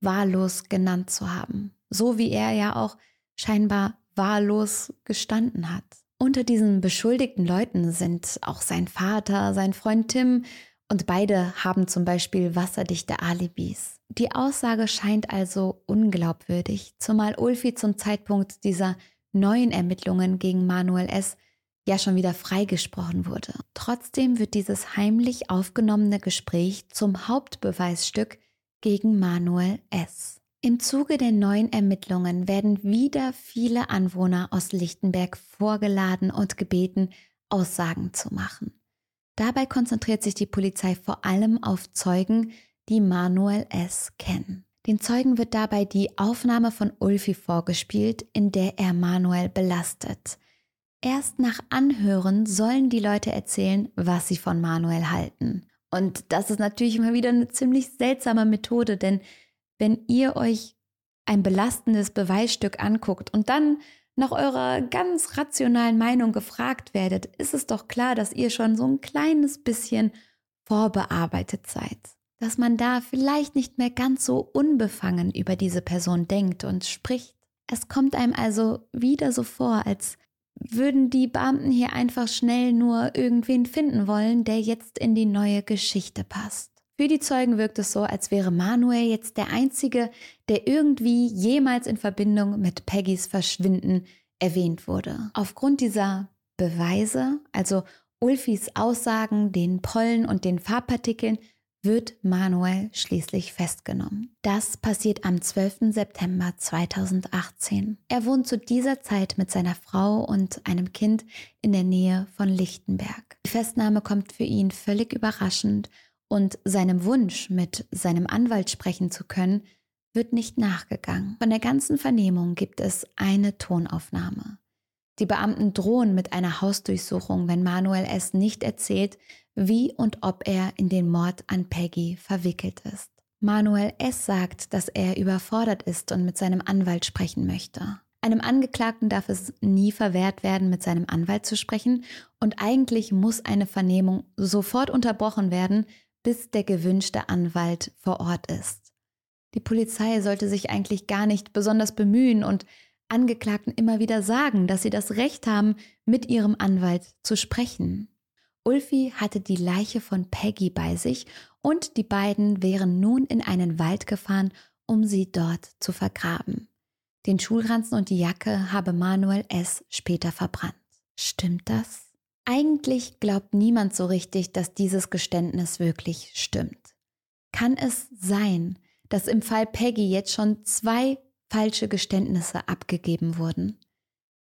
wahllos genannt zu haben. So wie er ja auch scheinbar wahllos gestanden hat. Unter diesen beschuldigten Leuten sind auch sein Vater, sein Freund Tim und beide haben zum Beispiel wasserdichte Alibis. Die Aussage scheint also unglaubwürdig, zumal Ulfi zum Zeitpunkt dieser neuen Ermittlungen gegen Manuel S. ja schon wieder freigesprochen wurde. Trotzdem wird dieses heimlich aufgenommene Gespräch zum Hauptbeweisstück gegen Manuel S. Im Zuge der neuen Ermittlungen werden wieder viele Anwohner aus Lichtenberg vorgeladen und gebeten, Aussagen zu machen. Dabei konzentriert sich die Polizei vor allem auf Zeugen, die Manuel S. kennen. Den Zeugen wird dabei die Aufnahme von Ulfi vorgespielt, in der er Manuel belastet. Erst nach Anhören sollen die Leute erzählen, was sie von Manuel halten. Und das ist natürlich immer wieder eine ziemlich seltsame Methode, denn wenn ihr euch ein belastendes Beweisstück anguckt und dann nach eurer ganz rationalen Meinung gefragt werdet, ist es doch klar, dass ihr schon so ein kleines bisschen vorbearbeitet seid. Dass man da vielleicht nicht mehr ganz so unbefangen über diese Person denkt und spricht. Es kommt einem also wieder so vor, als würden die Beamten hier einfach schnell nur irgendwen finden wollen, der jetzt in die neue Geschichte passt. Für die Zeugen wirkt es so, als wäre Manuel jetzt der Einzige, der irgendwie jemals in Verbindung mit Peggys Verschwinden erwähnt wurde. Aufgrund dieser Beweise, also Ulfis Aussagen, den Pollen und den Farbpartikeln, wird Manuel schließlich festgenommen. Das passiert am 12. September 2018. Er wohnt zu dieser Zeit mit seiner Frau und einem Kind in der Nähe von Lichtenberg. Die Festnahme kommt für ihn völlig überraschend und seinem Wunsch, mit seinem Anwalt sprechen zu können, wird nicht nachgegangen. Von der ganzen Vernehmung gibt es eine Tonaufnahme. Die Beamten drohen mit einer Hausdurchsuchung, wenn Manuel S. nicht erzählt, wie und ob er in den Mord an Peggy verwickelt ist. Manuel S. sagt, dass er überfordert ist und mit seinem Anwalt sprechen möchte. Einem Angeklagten darf es nie verwehrt werden, mit seinem Anwalt zu sprechen und eigentlich muss eine Vernehmung sofort unterbrochen werden, bis der gewünschte Anwalt vor Ort ist. Die Polizei sollte sich eigentlich gar nicht besonders bemühen und Angeklagten immer wieder sagen, dass sie das Recht haben, mit ihrem Anwalt zu sprechen. Ulfi hatte die Leiche von Peggy bei sich und die beiden wären nun in einen Wald gefahren, um sie dort zu vergraben. Den Schulranzen und die Jacke habe Manuel S. später verbrannt. Stimmt das? Eigentlich glaubt niemand so richtig, dass dieses Geständnis wirklich stimmt. Kann es sein, dass im Fall Peggy jetzt schon zwei falsche Geständnisse abgegeben wurden?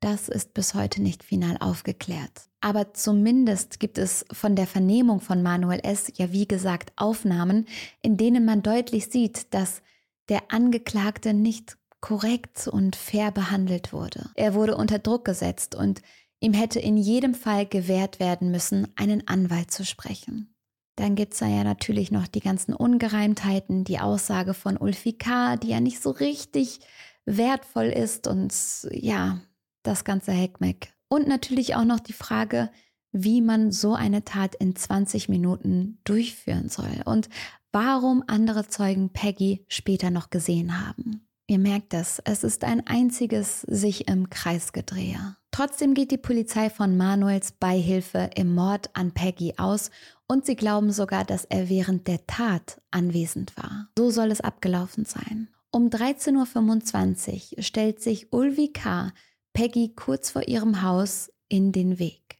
Das ist bis heute nicht final aufgeklärt. Aber zumindest gibt es von der Vernehmung von Manuel S. ja wie gesagt Aufnahmen, in denen man deutlich sieht, dass der Angeklagte nicht korrekt und fair behandelt wurde. Er wurde unter Druck gesetzt und Ihm hätte in jedem Fall gewährt werden müssen, einen Anwalt zu sprechen. Dann gibt es da ja natürlich noch die ganzen Ungereimtheiten, die Aussage von Ulfi K., die ja nicht so richtig wertvoll ist und ja, das ganze Heckmeck. Und natürlich auch noch die Frage, wie man so eine Tat in 20 Minuten durchführen soll und warum andere Zeugen Peggy später noch gesehen haben. Ihr merkt es, es ist ein einziges sich im Kreis gedrehe. Trotzdem geht die Polizei von Manuels Beihilfe im Mord an Peggy aus Und sie glauben sogar, dass er während der Tat anwesend war. So soll es abgelaufen sein. Um 13.25 Uhr stellt sich Ulvi K. Peggy kurz vor ihrem Haus in den Weg.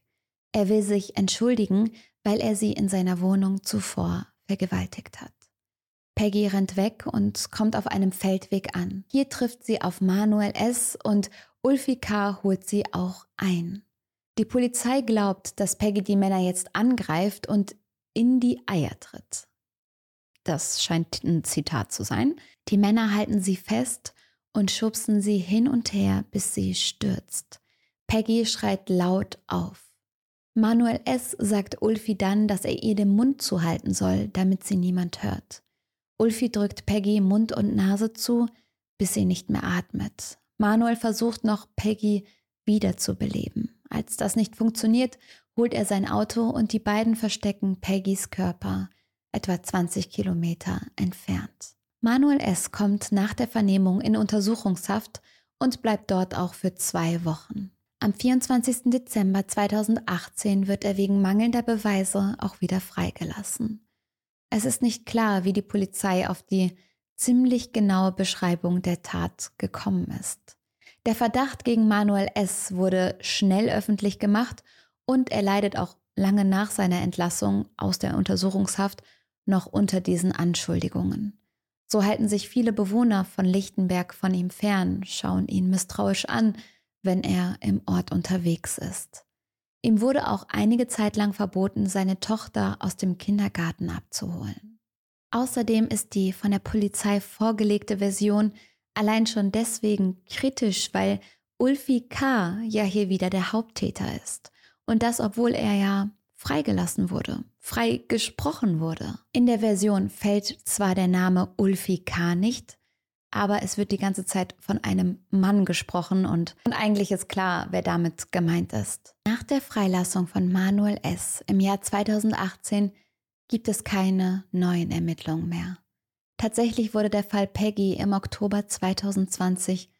Er will sich entschuldigen, weil er sie in seiner Wohnung zuvor vergewaltigt hat. Peggy rennt weg und kommt auf einem Feldweg an. Hier trifft sie auf Manuel S. und Ulfi K. holt sie auch ein. Die Polizei glaubt, dass Peggy die Männer jetzt angreift und in die Eier tritt. Das scheint ein Zitat zu sein. Die Männer halten sie fest und schubsen sie hin und her, bis sie stürzt. Peggy schreit laut auf. Manuel S. sagt Ulfi dann, dass er ihr den Mund zuhalten soll, damit sie niemand hört. Ulfi drückt Peggy Mund und Nase zu, bis sie nicht mehr atmet. Manuel versucht noch, Peggy wiederzubeleben. Als das nicht funktioniert, holt er sein Auto und die beiden verstecken Peggys Körper etwa 20 Kilometer entfernt. Manuel S. kommt nach der Vernehmung in Untersuchungshaft und bleibt dort auch für zwei Wochen. Am 24. Dezember 2018 wird er wegen mangelnder Beweise auch wieder freigelassen. Es ist nicht klar, wie die Polizei auf die ziemlich genaue Beschreibung der Tat gekommen ist. Der Verdacht gegen Manuel S. wurde schnell öffentlich gemacht und er leidet auch lange nach seiner Entlassung aus der Untersuchungshaft noch unter diesen Anschuldigungen. So halten sich viele Bewohner von Lichtenberg von ihm fern, schauen ihn misstrauisch an, wenn er im Ort unterwegs ist. Ihm wurde auch einige Zeit lang verboten, seine Tochter aus dem Kindergarten abzuholen. Außerdem ist die von der Polizei vorgelegte Version allein schon deswegen kritisch, weil Ulfi K. ja hier wieder der Haupttäter ist. Und das, obwohl er ja freigelassen wurde, frei gesprochen wurde. In der Version fällt zwar der Name Ulfi K. nicht, aber es wird die ganze Zeit von einem Mann gesprochen und, und eigentlich ist klar, wer damit gemeint ist. Nach der Freilassung von Manuel S. im Jahr 2018 gibt es keine neuen Ermittlungen mehr. Tatsächlich wurde der Fall Peggy im Oktober 2020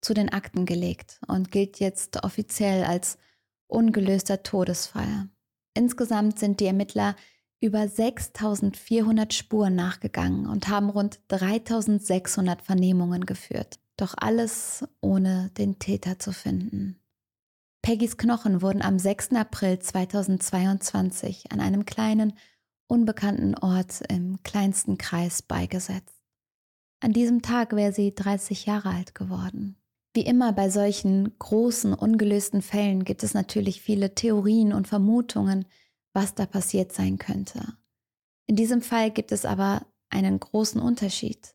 zu den Akten gelegt und gilt jetzt offiziell als ungelöster Todesfall. Insgesamt sind die Ermittler über 6400 Spuren nachgegangen und haben rund 3600 Vernehmungen geführt. Doch alles ohne den Täter zu finden. Peggys Knochen wurden am 6. April 2022 an einem kleinen, unbekannten Ort im kleinsten Kreis beigesetzt. An diesem Tag wäre sie 30 Jahre alt geworden. Wie immer bei solchen großen, ungelösten Fällen gibt es natürlich viele Theorien und Vermutungen, was da passiert sein könnte. In diesem Fall gibt es aber einen großen Unterschied.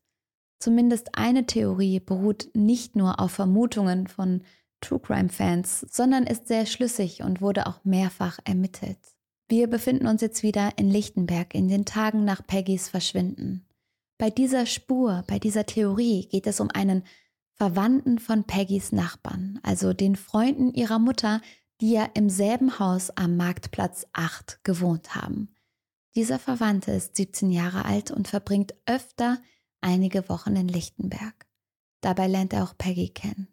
Zumindest eine Theorie beruht nicht nur auf Vermutungen von True Crime Fans, sondern ist sehr schlüssig und wurde auch mehrfach ermittelt. Wir befinden uns jetzt wieder in Lichtenberg in den Tagen nach Peggys Verschwinden. Bei dieser Spur, bei dieser Theorie geht es um einen Verwandten von Peggys Nachbarn, also den Freunden ihrer Mutter, die ja im selben Haus am Marktplatz 8 gewohnt haben. Dieser Verwandte ist 17 Jahre alt und verbringt öfter einige Wochen in Lichtenberg. Dabei lernt er auch Peggy kennen.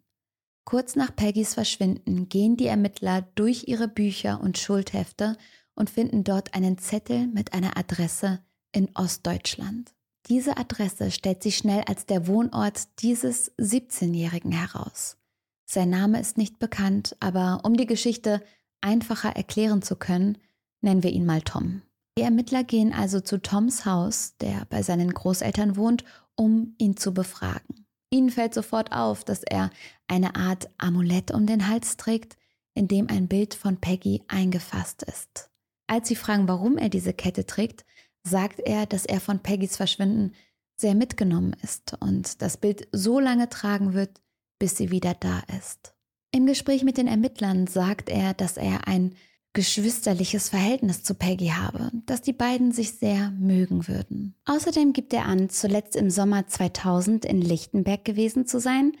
Kurz nach Peggys Verschwinden gehen die Ermittler durch ihre Bücher und Schuldhefte und finden dort einen Zettel mit einer Adresse in Ostdeutschland. Diese Adresse stellt sich schnell als der Wohnort dieses 17-Jährigen heraus. Sein Name ist nicht bekannt, aber um die Geschichte einfacher erklären zu können, nennen wir ihn mal Tom. Die Ermittler gehen also zu Toms Haus, der bei seinen Großeltern wohnt, um ihn zu befragen. Ihnen fällt sofort auf, dass er eine Art Amulett um den Hals trägt, in dem ein Bild von Peggy eingefasst ist. Als sie fragen, warum er diese Kette trägt, sagt er, dass er von Peggys Verschwinden sehr mitgenommen ist und das Bild so lange tragen wird, bis sie wieder da ist. Im Gespräch mit den Ermittlern sagt er, dass er ein geschwisterliches Verhältnis zu Peggy habe, dass die beiden sich sehr mögen würden. Außerdem gibt er an, zuletzt im Sommer 2000 in Lichtenberg gewesen zu sein,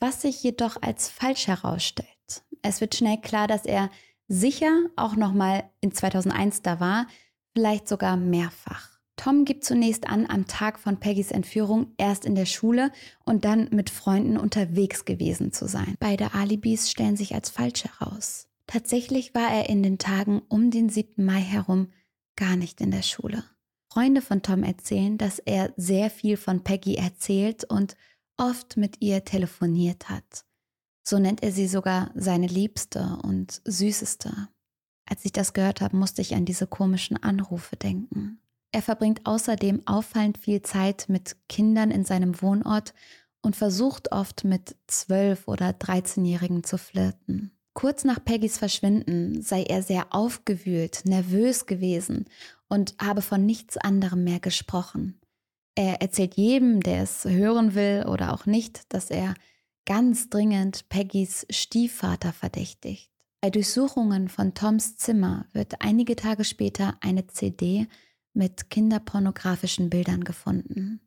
was sich jedoch als falsch herausstellt. Es wird schnell klar, dass er sicher auch noch mal in 2001 da war, vielleicht sogar mehrfach. Tom gibt zunächst an, am Tag von Peggys Entführung erst in der Schule und dann mit Freunden unterwegs gewesen zu sein. Beide Alibis stellen sich als falsch heraus. Tatsächlich war er in den Tagen um den 7. Mai herum gar nicht in der Schule. Freunde von Tom erzählen, dass er sehr viel von Peggy erzählt und oft mit ihr telefoniert hat. So nennt er sie sogar seine Liebste und Süßeste. Als ich das gehört habe, musste ich an diese komischen Anrufe denken. Er verbringt außerdem auffallend viel Zeit mit Kindern in seinem Wohnort und versucht oft mit zwölf oder 13-Jährigen zu flirten. Kurz nach Peggys Verschwinden sei er sehr aufgewühlt, nervös gewesen und habe von nichts anderem mehr gesprochen. Er erzählt jedem, der es hören will oder auch nicht, dass er ganz dringend Peggys Stiefvater verdächtigt. Bei Durchsuchungen von Toms Zimmer wird einige Tage später eine CD mit kinderpornografischen Bildern gefunden.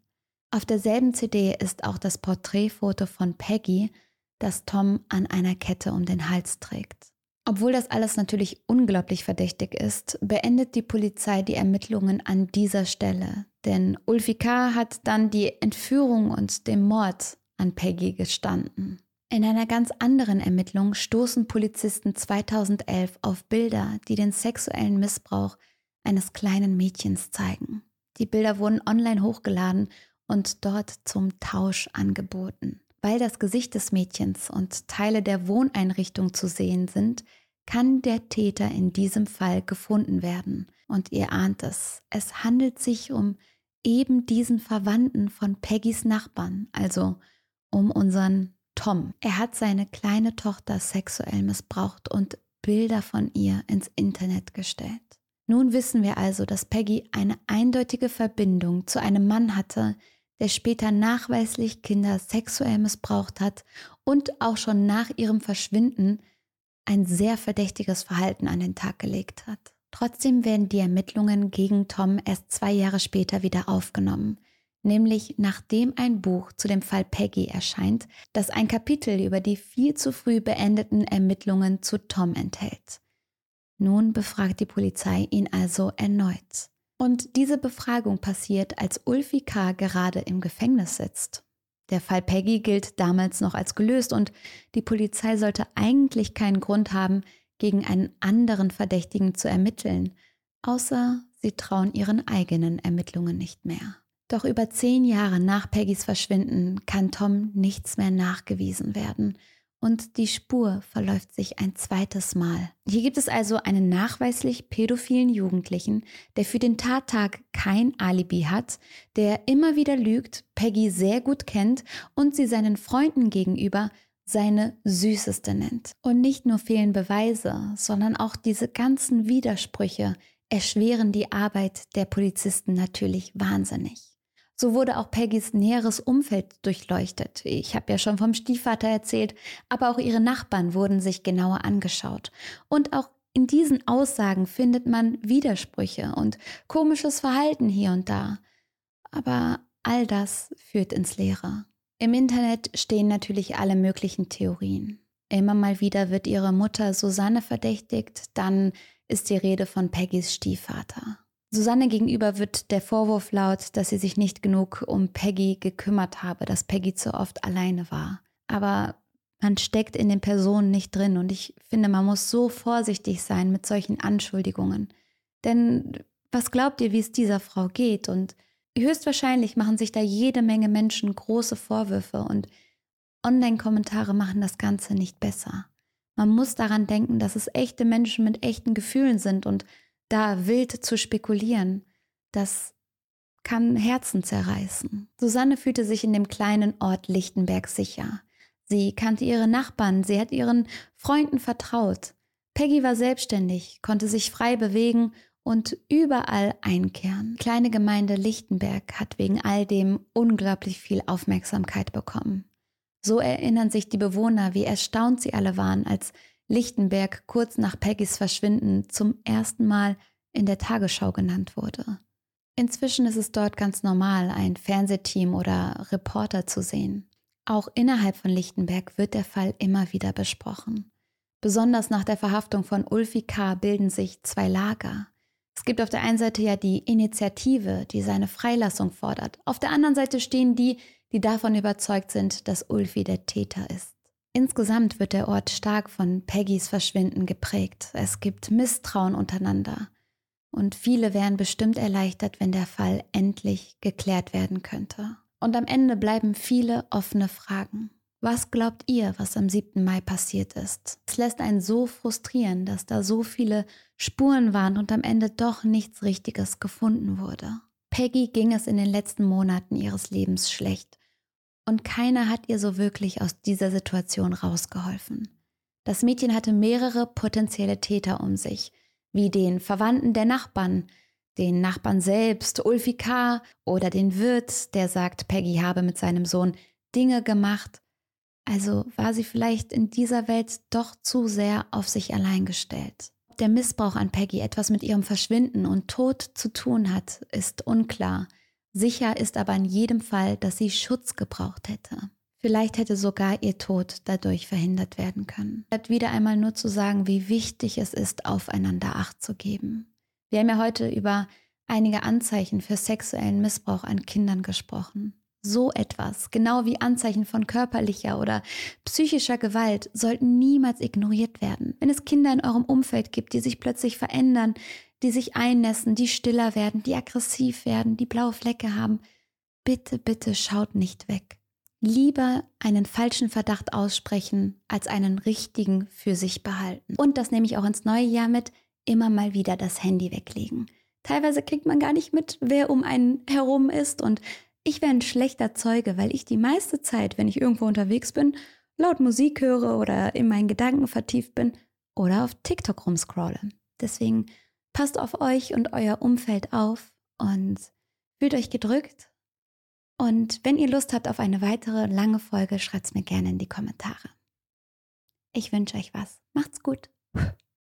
Auf derselben CD ist auch das Porträtfoto von Peggy, das Tom an einer Kette um den Hals trägt. Obwohl das alles natürlich unglaublich verdächtig ist, beendet die Polizei die Ermittlungen an dieser Stelle, denn Ulfi hat dann die Entführung und den Mord an Peggy gestanden. In einer ganz anderen Ermittlung stoßen Polizisten 2011 auf Bilder, die den sexuellen Missbrauch eines kleinen Mädchens zeigen. Die Bilder wurden online hochgeladen und dort zum Tausch angeboten. Weil das Gesicht des Mädchens und Teile der Wohneinrichtung zu sehen sind, kann der Täter in diesem Fall gefunden werden. Und ihr ahnt es, es handelt sich um eben diesen Verwandten von Peggys Nachbarn, also um unseren Tom. Er hat seine kleine Tochter sexuell missbraucht und Bilder von ihr ins Internet gestellt. Nun wissen wir also, dass Peggy eine eindeutige Verbindung zu einem Mann hatte, der später nachweislich Kinder sexuell missbraucht hat und auch schon nach ihrem Verschwinden ein sehr verdächtiges Verhalten an den Tag gelegt hat. Trotzdem werden die Ermittlungen gegen Tom erst zwei Jahre später wieder aufgenommen nämlich nachdem ein Buch zu dem Fall Peggy erscheint, das ein Kapitel über die viel zu früh beendeten Ermittlungen zu Tom enthält. Nun befragt die Polizei ihn also erneut. Und diese Befragung passiert, als Ulfi K. gerade im Gefängnis sitzt. Der Fall Peggy gilt damals noch als gelöst und die Polizei sollte eigentlich keinen Grund haben, gegen einen anderen Verdächtigen zu ermitteln, außer sie trauen ihren eigenen Ermittlungen nicht mehr. Doch über zehn Jahre nach Peggys Verschwinden kann Tom nichts mehr nachgewiesen werden und die Spur verläuft sich ein zweites Mal. Hier gibt es also einen nachweislich pädophilen Jugendlichen, der für den Tattag kein Alibi hat, der immer wieder lügt, Peggy sehr gut kennt und sie seinen Freunden gegenüber seine Süßeste nennt. Und nicht nur fehlen Beweise, sondern auch diese ganzen Widersprüche erschweren die Arbeit der Polizisten natürlich wahnsinnig. So wurde auch Peggys näheres Umfeld durchleuchtet. Ich habe ja schon vom Stiefvater erzählt, aber auch ihre Nachbarn wurden sich genauer angeschaut. Und auch in diesen Aussagen findet man Widersprüche und komisches Verhalten hier und da. Aber all das führt ins Leere. Im Internet stehen natürlich alle möglichen Theorien. Immer mal wieder wird ihre Mutter Susanne verdächtigt, dann ist die Rede von Peggys Stiefvater. Susanne gegenüber wird der Vorwurf laut, dass sie sich nicht genug um Peggy gekümmert habe, dass Peggy zu oft alleine war. Aber man steckt in den Personen nicht drin und ich finde, man muss so vorsichtig sein mit solchen Anschuldigungen. Denn was glaubt ihr, wie es dieser Frau geht? Und höchstwahrscheinlich machen sich da jede Menge Menschen große Vorwürfe und Online-Kommentare machen das Ganze nicht besser. Man muss daran denken, dass es echte Menschen mit echten Gefühlen sind und da wild zu spekulieren, das kann Herzen zerreißen. Susanne fühlte sich in dem kleinen Ort Lichtenberg sicher. Sie kannte ihre Nachbarn, sie hat ihren Freunden vertraut. Peggy war selbstständig, konnte sich frei bewegen und überall einkehren. Die kleine Gemeinde Lichtenberg hat wegen all dem unglaublich viel Aufmerksamkeit bekommen. So erinnern sich die Bewohner, wie erstaunt sie alle waren, als Lichtenberg kurz nach Peggys Verschwinden zum ersten Mal in der Tagesschau genannt wurde. Inzwischen ist es dort ganz normal, ein Fernsehteam oder Reporter zu sehen. Auch innerhalb von Lichtenberg wird der Fall immer wieder besprochen. Besonders nach der Verhaftung von Ulfi K. bilden sich zwei Lager. Es gibt auf der einen Seite ja die Initiative, die seine Freilassung fordert. Auf der anderen Seite stehen die, die davon überzeugt sind, dass Ulfi der Täter ist. Insgesamt wird der Ort stark von Peggys Verschwinden geprägt. Es gibt Misstrauen untereinander. und viele wären bestimmt erleichtert, wenn der Fall endlich geklärt werden könnte. Und am Ende bleiben viele offene Fragen. Was glaubt ihr, was am 7. Mai passiert ist? Es lässt einen so frustrieren, dass da so viele Spuren waren und am Ende doch nichts Richtiges gefunden wurde. Peggy ging es in den letzten Monaten ihres Lebens schlecht und keiner hat ihr so wirklich aus dieser Situation rausgeholfen. Das Mädchen hatte mehrere potenzielle Täter um sich, wie den Verwandten der Nachbarn, den Nachbarn selbst, Ulfi K. oder den Wirt, der sagt, Peggy habe mit seinem Sohn Dinge gemacht. Also war sie vielleicht in dieser Welt doch zu sehr auf sich allein gestellt. Ob der Missbrauch an Peggy etwas mit ihrem Verschwinden und Tod zu tun hat, ist unklar. Sicher ist aber in jedem Fall, dass sie Schutz gebraucht hätte. Vielleicht hätte sogar ihr Tod dadurch verhindert werden können. Bleibt wieder einmal nur zu sagen, wie wichtig es ist, aufeinander Acht zu geben. Wir haben ja heute über einige Anzeichen für sexuellen Missbrauch an Kindern gesprochen. So etwas, genau wie Anzeichen von körperlicher oder psychischer Gewalt, sollten niemals ignoriert werden. Wenn es Kinder in eurem Umfeld gibt, die sich plötzlich verändern, die sich einnässen, die stiller werden, die aggressiv werden, die blaue Flecke haben, bitte, bitte schaut nicht weg lieber einen falschen Verdacht aussprechen, als einen richtigen für sich behalten. Und das nehme ich auch ins neue Jahr mit, immer mal wieder das Handy weglegen. Teilweise kriegt man gar nicht mit, wer um einen herum ist und ich wäre ein schlechter Zeuge, weil ich die meiste Zeit, wenn ich irgendwo unterwegs bin, laut Musik höre oder in meinen Gedanken vertieft bin oder auf TikTok rumscrolle. Deswegen passt auf euch und euer Umfeld auf und fühlt euch gedrückt und wenn ihr Lust habt auf eine weitere lange Folge, schreibt es mir gerne in die Kommentare. Ich wünsche euch was. Macht's gut.